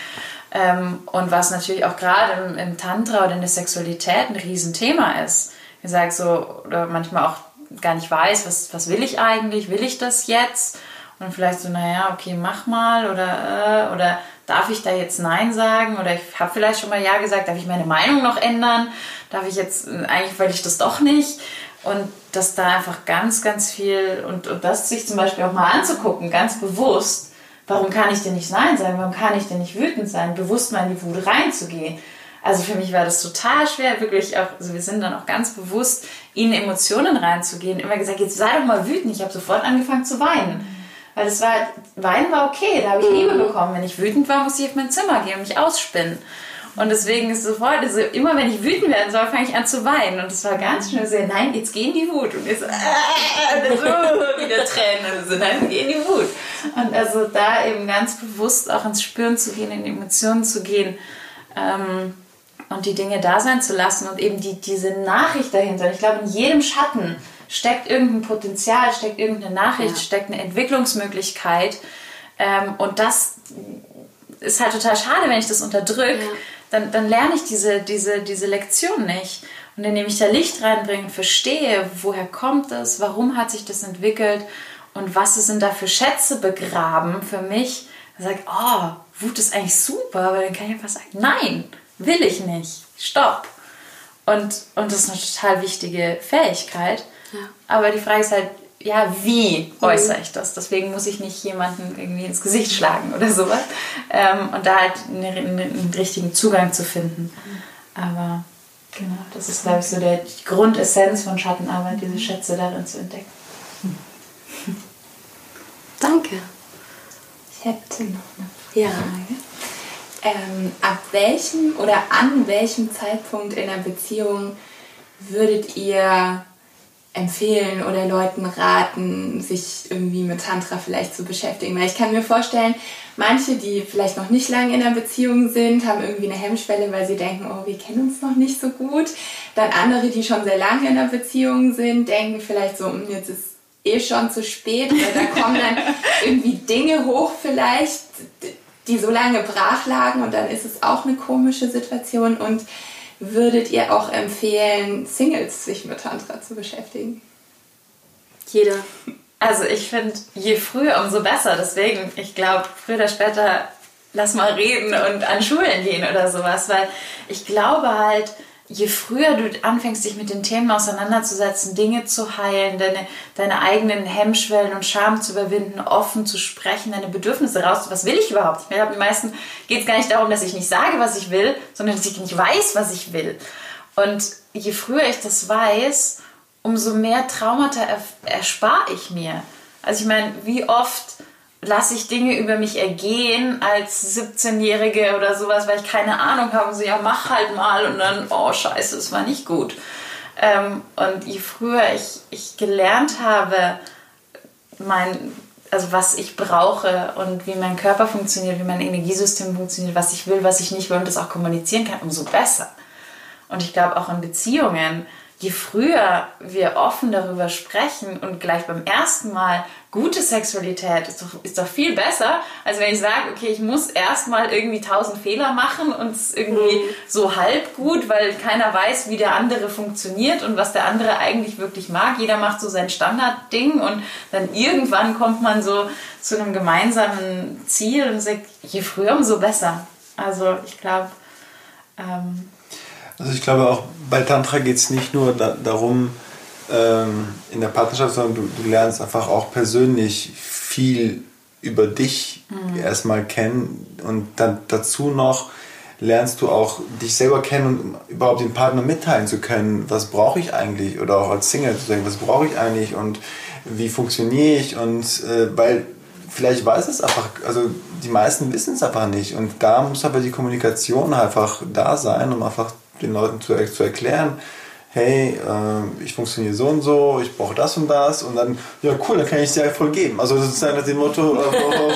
Ähm, und was natürlich auch gerade im, im, Tantra oder in der Sexualität ein Riesenthema ist. Ich sage so, oder manchmal auch gar nicht weiß, was, was will ich eigentlich, will ich das jetzt? Und vielleicht so, naja, okay, mach mal oder, äh, oder darf ich da jetzt Nein sagen? Oder ich habe vielleicht schon mal Ja gesagt, darf ich meine Meinung noch ändern? Darf ich jetzt, äh, eigentlich will ich das doch nicht? Und dass da einfach ganz, ganz viel und, und das sich zum Beispiel auch mal anzugucken, ganz bewusst, warum kann ich denn nicht Nein sagen? Warum kann ich denn nicht wütend sein? Bewusst mal in die Wut reinzugehen. Also für mich war das total schwer, wirklich auch, also wir sind dann auch ganz bewusst in Emotionen reinzugehen. Immer gesagt, jetzt sei doch mal wütend. Ich habe sofort angefangen zu weinen. Weil es war, Weinen war okay, da habe ich Liebe bekommen. Wenn ich wütend war, musste ich auf mein Zimmer gehen und mich ausspinnen. Und deswegen ist sofort, also immer wenn ich wütend werden soll, fange ich an zu weinen. Und es war ganz schnell so, nein, jetzt geh in die Wut. Und ich so, äh, so wieder Tränen. Und so, nein, geh in die Wut. Und also da eben ganz bewusst auch ins Spüren zu gehen, in die Emotionen zu gehen. Ähm, und die Dinge da sein zu lassen und eben die, diese Nachricht dahinter. Ich glaube, in jedem Schatten steckt irgendein Potenzial, steckt irgendeine Nachricht, ja. steckt eine Entwicklungsmöglichkeit. Ähm, und das ist halt total schade, wenn ich das unterdrücke. Ja. Dann, dann lerne ich diese, diese, diese Lektion nicht. Und indem ich da Licht reinbringe und verstehe, woher kommt das, warum hat sich das entwickelt und was sind da für Schätze begraben für mich, dann sage ich, oh, Wut ist eigentlich super, aber dann kann ich einfach sagen, nein, will ich nicht, stopp. Und, und das ist eine total wichtige Fähigkeit. Aber die Frage ist halt, ja, wie äußere ich das? Deswegen muss ich nicht jemanden irgendwie ins Gesicht schlagen oder sowas. Ähm, und da halt einen, einen, richtigen Zugang zu finden. Aber genau, das ist, glaube ich, so der, die Grundessenz von Schattenarbeit, diese Schätze darin zu entdecken. Danke. Ich hätte noch eine Frage. Ja. Ähm, ab welchem oder an welchem Zeitpunkt in der Beziehung würdet ihr empfehlen oder Leuten raten, sich irgendwie mit Tantra vielleicht zu beschäftigen? Weil ich kann mir vorstellen, manche, die vielleicht noch nicht lange in einer Beziehung sind, haben irgendwie eine Hemmschwelle, weil sie denken, oh, wir kennen uns noch nicht so gut. Dann andere, die schon sehr lange in einer Beziehung sind, denken vielleicht so, hm, jetzt ist eh schon zu spät oder da kommen dann irgendwie Dinge hoch vielleicht, die so lange brach lagen und dann ist es auch eine komische Situation und würdet ihr auch empfehlen, Singles sich mit Tantra zu beschäftigen? Jeder. Also ich finde, je früher, umso besser. Deswegen, ich glaube, früher oder später lass mal reden und an Schulen gehen oder sowas, weil ich glaube halt, je früher du anfängst, dich mit den Themen auseinanderzusetzen, Dinge zu heilen, deine, deine eigenen Hemmschwellen und Scham zu überwinden, offen zu sprechen, deine Bedürfnisse raus, was will ich überhaupt? Ich glaube, den meisten geht es gar nicht darum, dass ich nicht sage, was ich will, sondern dass ich nicht weiß, was ich will. Und je früher ich das weiß, umso mehr Traumata erspare ich mir. Also ich meine, wie oft lasse ich Dinge über mich ergehen als 17-Jährige oder sowas, weil ich keine Ahnung habe. So, ja, mach halt mal und dann, oh scheiße, es war nicht gut. Ähm, und je früher ich, ich gelernt habe, mein also was ich brauche und wie mein Körper funktioniert, wie mein Energiesystem funktioniert, was ich will, was ich nicht will und das auch kommunizieren kann, umso besser. Und ich glaube auch in Beziehungen, je früher wir offen darüber sprechen und gleich beim ersten Mal gute Sexualität ist doch, ist doch viel besser, als wenn ich sage, okay, ich muss erstmal irgendwie tausend Fehler machen und es irgendwie mhm. so halb gut, weil keiner weiß, wie der andere funktioniert und was der andere eigentlich wirklich mag. Jeder macht so sein Standardding und dann irgendwann kommt man so zu einem gemeinsamen Ziel und sagt, je früher, umso besser. Also ich glaube, ähm, also ich glaube auch bei Tantra geht es nicht nur da, darum, ähm, in der Partnerschaft, sondern du, du, lernst einfach auch persönlich viel über dich mhm. erstmal kennen. Und dann dazu noch lernst du auch dich selber kennen und überhaupt den Partner mitteilen zu können, was brauche ich eigentlich? Oder auch als Single zu sagen, was brauche ich eigentlich? Und wie funktioniere ich? Und äh, weil vielleicht weiß es einfach, also die meisten wissen es einfach nicht. Und da muss aber die Kommunikation einfach da sein, um einfach den Leuten zu, zu erklären, hey, äh, ich funktioniere so und so, ich brauche das und das und dann, ja cool, dann kann ich es dir voll geben. Also sozusagen nach dem Motto, äh,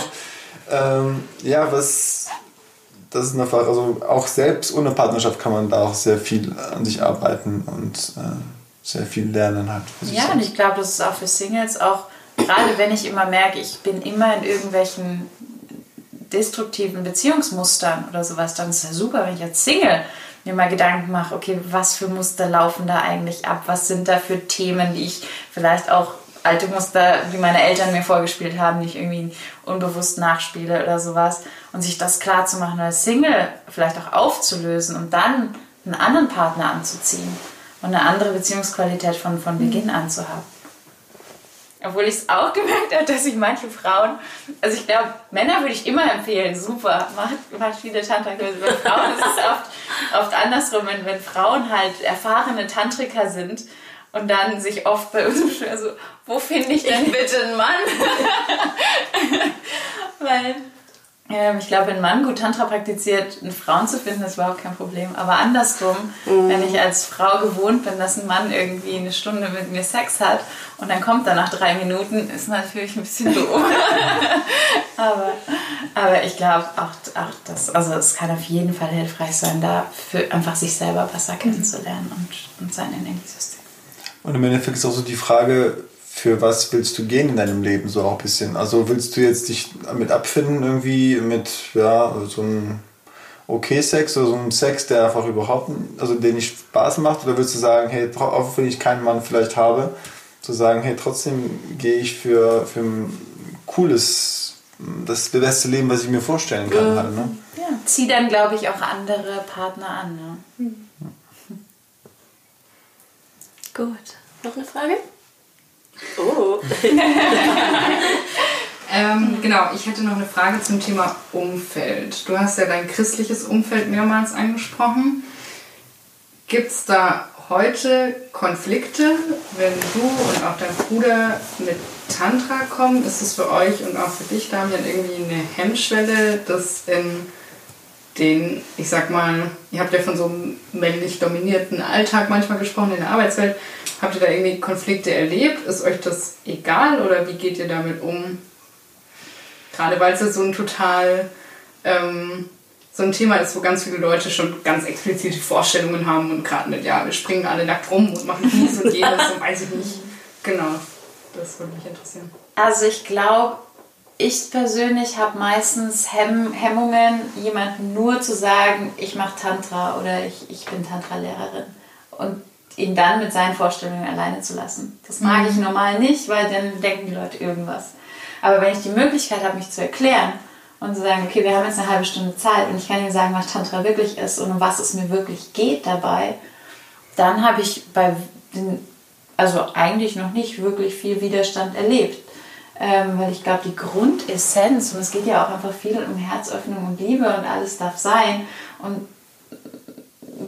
ähm, ja, was, das ist einfach, also auch selbst ohne Partnerschaft kann man da auch sehr viel an sich arbeiten und äh, sehr viel lernen halt. Ja, und ich glaube, das ist auch für Singles auch, gerade wenn ich immer merke, ich bin immer in irgendwelchen destruktiven Beziehungsmustern oder sowas, dann ist es ja super, wenn ich als Single mir mal Gedanken mache, okay, was für Muster laufen da eigentlich ab? Was sind da für Themen, die ich vielleicht auch alte Muster, die meine Eltern mir vorgespielt haben, nicht irgendwie unbewusst nachspiele oder sowas. Und sich das klar zu machen als Single vielleicht auch aufzulösen und dann einen anderen Partner anzuziehen und eine andere Beziehungsqualität von, von Beginn an zu haben. Obwohl ich es auch gemerkt habe, dass sich manche Frauen, also ich glaube, Männer würde ich immer empfehlen, super, macht, macht viele Tantra-Kurse. Bei Frauen ist es oft, oft andersrum, wenn, wenn Frauen halt erfahrene Tantriker sind und dann sich oft bei uns beschweren, so, wo finde ich denn bitte einen Mann? Weil ich glaube, wenn ein Mann gut Tantra praktiziert, eine Frauen zu finden, ist überhaupt kein Problem. Aber andersrum, mhm. wenn ich als Frau gewohnt bin, dass ein Mann irgendwie eine Stunde mit mir Sex hat und dann kommt er nach drei Minuten, ist natürlich ein bisschen doof. aber, aber ich glaube auch, auch das, also es kann auf jeden Fall hilfreich sein, da für einfach sich selber besser kennenzulernen und, und sein Energiesystem. Und im Endeffekt ist auch so die Frage, für was willst du gehen in deinem Leben so auch ein bisschen? Also willst du jetzt dich damit abfinden irgendwie mit ja so einem okay Sex oder so einem Sex, der einfach überhaupt, also den nicht Spaß macht oder willst du sagen, hey, auch wenn ich keinen Mann vielleicht habe, zu sagen, hey, trotzdem gehe ich für, für ein cooles, das beste Leben, was ich mir vorstellen kann. Mhm. Halt, ne? Ja, zieh dann, glaube ich, auch andere Partner an. Ne? Mhm. Gut. Noch eine Frage? Oh. ähm, genau, ich hätte noch eine Frage zum Thema Umfeld. Du hast ja dein christliches Umfeld mehrmals angesprochen. Gibt es da heute Konflikte, wenn du und auch dein Bruder mit Tantra kommen? Ist es für euch und auch für dich, Damian, irgendwie eine Hemmschwelle, das in den, ich sag mal, ihr habt ja von so einem männlich dominierten Alltag manchmal gesprochen in der Arbeitswelt. Habt ihr da irgendwie Konflikte erlebt? Ist euch das egal oder wie geht ihr damit um? Gerade weil es ja so ein total ähm, so ein Thema ist, wo ganz viele Leute schon ganz explizite Vorstellungen haben und gerade mit, ja, wir springen alle nackt rum und machen dies und jenes und weiß ich nicht. Genau, das würde mich interessieren. Also ich glaube, ich persönlich habe meistens Hemm Hemmungen, jemandem nur zu sagen, ich mache Tantra oder ich, ich bin Tantra-Lehrerin. Und ihn dann mit seinen Vorstellungen alleine zu lassen. Das mag mhm. ich normal nicht, weil dann denken die Leute irgendwas. Aber wenn ich die Möglichkeit habe, mich zu erklären und zu sagen, okay, wir haben jetzt eine halbe Stunde Zeit und ich kann Ihnen sagen, was Tantra wirklich ist und um was es mir wirklich geht dabei, dann habe ich bei den, also eigentlich noch nicht wirklich viel Widerstand erlebt. Ähm, weil ich glaube, die Grundessenz, und es geht ja auch einfach viel um Herzöffnung und Liebe und alles darf sein. Und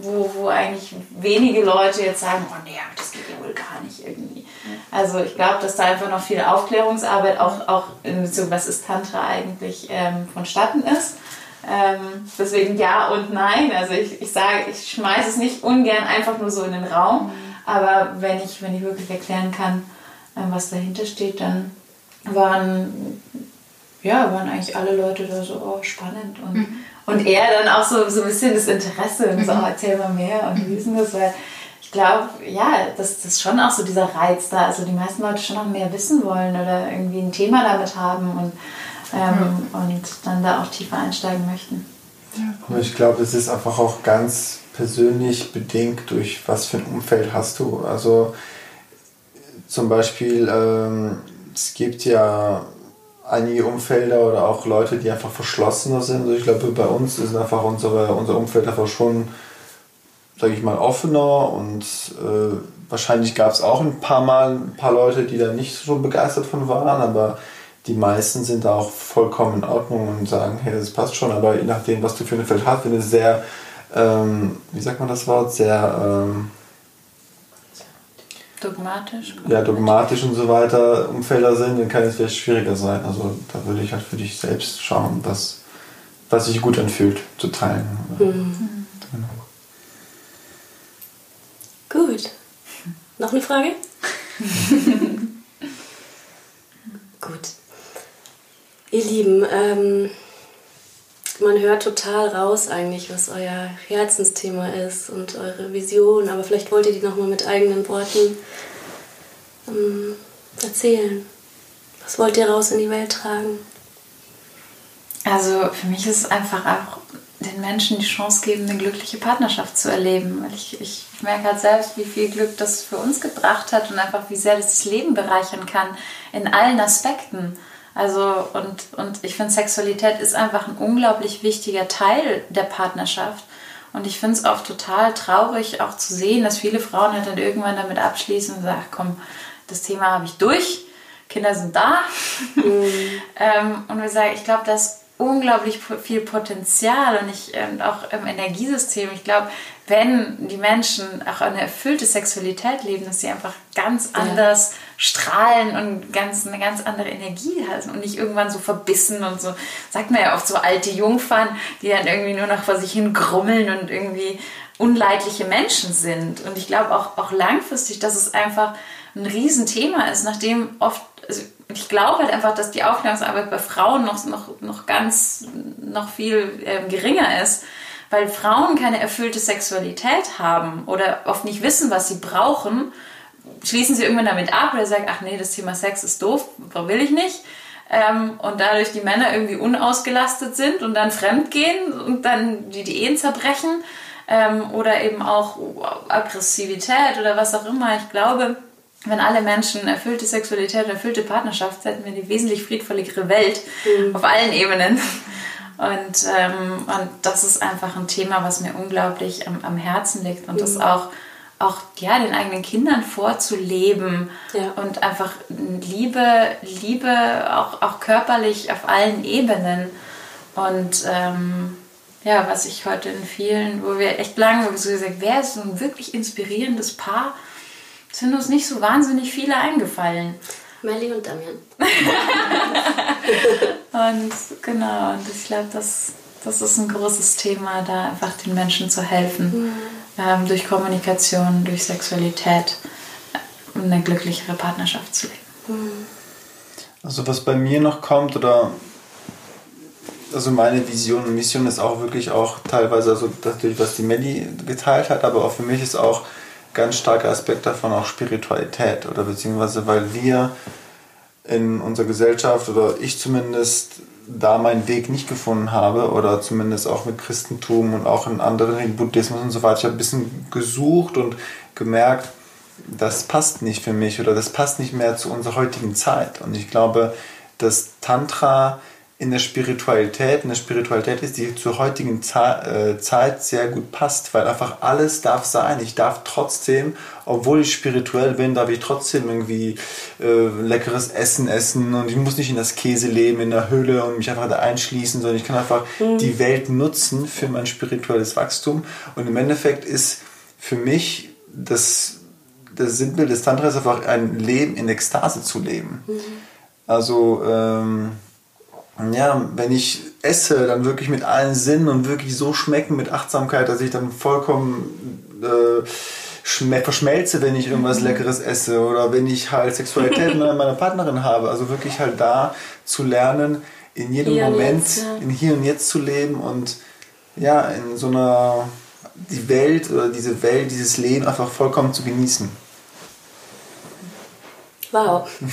wo, wo eigentlich wenige Leute jetzt sagen, oh nee, aber das geht ja wohl gar nicht irgendwie. Also ich glaube, dass da einfach noch viel Aufklärungsarbeit auch, auch in Bezug, was ist Tantra eigentlich ähm, vonstatten ist. Ähm, deswegen ja und nein. Also ich, ich sage, ich schmeiße es nicht ungern einfach nur so in den Raum. Aber wenn ich, wenn ich wirklich erklären kann, ähm, was dahinter steht, dann waren, ja, waren eigentlich alle Leute da so, oh, spannend. Und, mhm. Und er dann auch so, so ein bisschen das Interesse und so, oh, erzähl mal mehr und wie ist denn das? Weil ich glaube, ja, das, das ist schon auch so dieser Reiz da. Also die meisten Leute schon auch mehr wissen wollen oder irgendwie ein Thema damit haben und, ähm, mhm. und dann da auch tiefer einsteigen möchten. Aber ich glaube, es ist einfach auch ganz persönlich bedingt durch was für ein Umfeld hast du. Also zum Beispiel, ähm, es gibt ja einige Umfelder oder auch Leute, die einfach verschlossener sind. Also ich glaube, bei uns ist einfach unsere, unser Umfeld einfach schon, sage ich mal, offener und äh, wahrscheinlich gab es auch ein paar Mal ein paar Leute, die da nicht so begeistert von waren, aber die meisten sind da auch vollkommen in Ordnung und sagen, hey, das passt schon, aber je nachdem, was du für ein Feld hast, wenn es sehr, ähm, wie sagt man das Wort, sehr ähm, dogmatisch. Ja, dogmatisch und so weiter Umfelder sind, dann kann es vielleicht schwieriger sein. Also da würde ich halt für dich selbst schauen, was, was sich gut anfühlt zu teilen. Mhm. Genau. Gut. Noch eine Frage? Gut. Ihr Lieben, ähm, man hört total raus eigentlich, was euer Herzensthema ist und eure Vision, aber vielleicht wollt ihr die nochmal mit eigenen Worten ähm, erzählen. Was wollt ihr raus in die Welt tragen? Also für mich ist es einfach auch den Menschen die Chance geben, eine glückliche Partnerschaft zu erleben. Ich, ich merke halt selbst, wie viel Glück das für uns gebracht hat und einfach wie sehr das das Leben bereichern kann in allen Aspekten. Also, und, und ich finde, Sexualität ist einfach ein unglaublich wichtiger Teil der Partnerschaft. Und ich finde es oft total traurig, auch zu sehen, dass viele Frauen halt dann irgendwann damit abschließen und sagen, komm, das Thema habe ich durch, Kinder sind da. Mhm. ähm, und wir sagen, ich glaube, dass unglaublich viel Potenzial und ich und auch im Energiesystem. Ich glaube, wenn die Menschen auch eine erfüllte Sexualität leben, dass sie einfach ganz anders. Strahlen und ganz, eine ganz andere Energie haben und nicht irgendwann so verbissen und so, sagt man ja oft so alte Jungfern, die dann irgendwie nur noch vor sich hin grummeln und irgendwie unleidliche Menschen sind. Und ich glaube auch, auch langfristig, dass es einfach ein Riesenthema ist, nachdem oft, also ich glaube halt einfach, dass die Aufklärungsarbeit bei Frauen noch, noch, noch ganz, noch viel ähm, geringer ist, weil Frauen keine erfüllte Sexualität haben oder oft nicht wissen, was sie brauchen, schließen sie irgendwann damit ab oder sagen, ach nee, das Thema Sex ist doof, will ich nicht. Ähm, und dadurch die Männer irgendwie unausgelastet sind und dann fremd gehen und dann die, Ehen zerbrechen ähm, oder eben auch Aggressivität oder was auch immer. Ich glaube, wenn alle Menschen erfüllte Sexualität, erfüllte Partnerschaft, hätten wir eine wesentlich friedvolligere Welt mhm. auf allen Ebenen. Und, ähm, und das ist einfach ein Thema, was mir unglaublich am, am Herzen liegt und mhm. das auch, auch ja, den eigenen Kindern vorzuleben ja. und einfach Liebe, Liebe auch, auch körperlich auf allen Ebenen. Und ähm, ja, was ich heute in vielen, wo wir echt lange so gesagt, wer ist so ein wirklich inspirierendes Paar? sind uns nicht so wahnsinnig viele eingefallen. Melly und Damian. und genau, und ich glaube, das, das ist ein großes Thema, da einfach den Menschen zu helfen. Mhm. Ähm, durch Kommunikation, durch Sexualität eine glücklichere Partnerschaft zu leben. Mhm. Also was bei mir noch kommt oder also meine Vision und Mission ist auch wirklich auch teilweise also natürlich was die Melly geteilt hat, aber auch für mich ist auch ganz starker Aspekt davon auch Spiritualität oder beziehungsweise weil wir in unserer Gesellschaft oder ich zumindest da meinen Weg nicht gefunden habe oder zumindest auch mit Christentum und auch in anderen, Buddhismus und so weiter, ich habe ein bisschen gesucht und gemerkt, das passt nicht für mich oder das passt nicht mehr zu unserer heutigen Zeit. Und ich glaube, dass Tantra in der Spiritualität, in der Spiritualität ist, die zur heutigen äh, Zeit sehr gut passt, weil einfach alles darf sein. Ich darf trotzdem, obwohl ich spirituell bin, darf ich trotzdem irgendwie äh, leckeres Essen essen und ich muss nicht in das Käse leben, in der Höhle und mich einfach da einschließen, sondern ich kann einfach mhm. die Welt nutzen für mein spirituelles Wachstum. Und im Endeffekt ist für mich das, das Sinnbild des Tantra ist einfach ein Leben in Ekstase zu leben. Mhm. Also ähm, ja, wenn ich esse, dann wirklich mit allen Sinnen und wirklich so schmecken mit Achtsamkeit, dass ich dann vollkommen äh, verschmelze, wenn ich irgendwas mhm. Leckeres esse oder wenn ich halt Sexualität mit meiner Partnerin habe. Also wirklich halt da zu lernen, in jedem hier Moment, jetzt, ja. in hier und jetzt zu leben und ja, in so einer, die Welt oder diese Welt, dieses Leben einfach vollkommen zu genießen. Wow.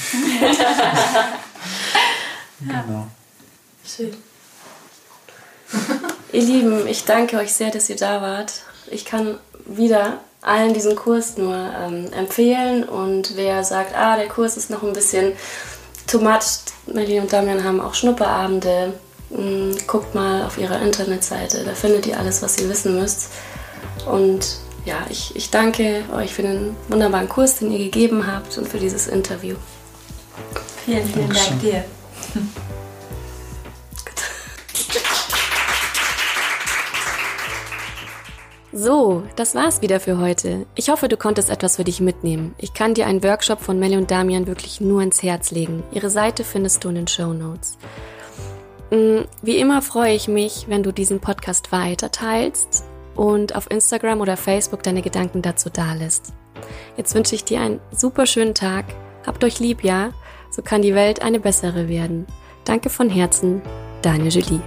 genau. Schön. ihr Lieben, ich danke euch sehr, dass ihr da wart. Ich kann wieder allen diesen Kurs nur ähm, empfehlen und wer sagt, ah, der Kurs ist noch ein bisschen too much, Melly und Damian haben auch Schnupperabende. Mm, guckt mal auf ihrer Internetseite, da findet ihr alles, was ihr wissen müsst. Und ja, ich, ich danke euch für den wunderbaren Kurs, den ihr gegeben habt und für dieses Interview. Vielen, vielen Dank dir. So, das war's wieder für heute. Ich hoffe, du konntest etwas für dich mitnehmen. Ich kann dir einen Workshop von Melly und Damian wirklich nur ins Herz legen. Ihre Seite findest du in den Show Notes. Mm, wie immer freue ich mich, wenn du diesen Podcast weiter teilst und auf Instagram oder Facebook deine Gedanken dazu dalässt. Jetzt wünsche ich dir einen super schönen Tag. Habt euch lieb, ja? So kann die Welt eine bessere werden. Danke von Herzen, deine Julie.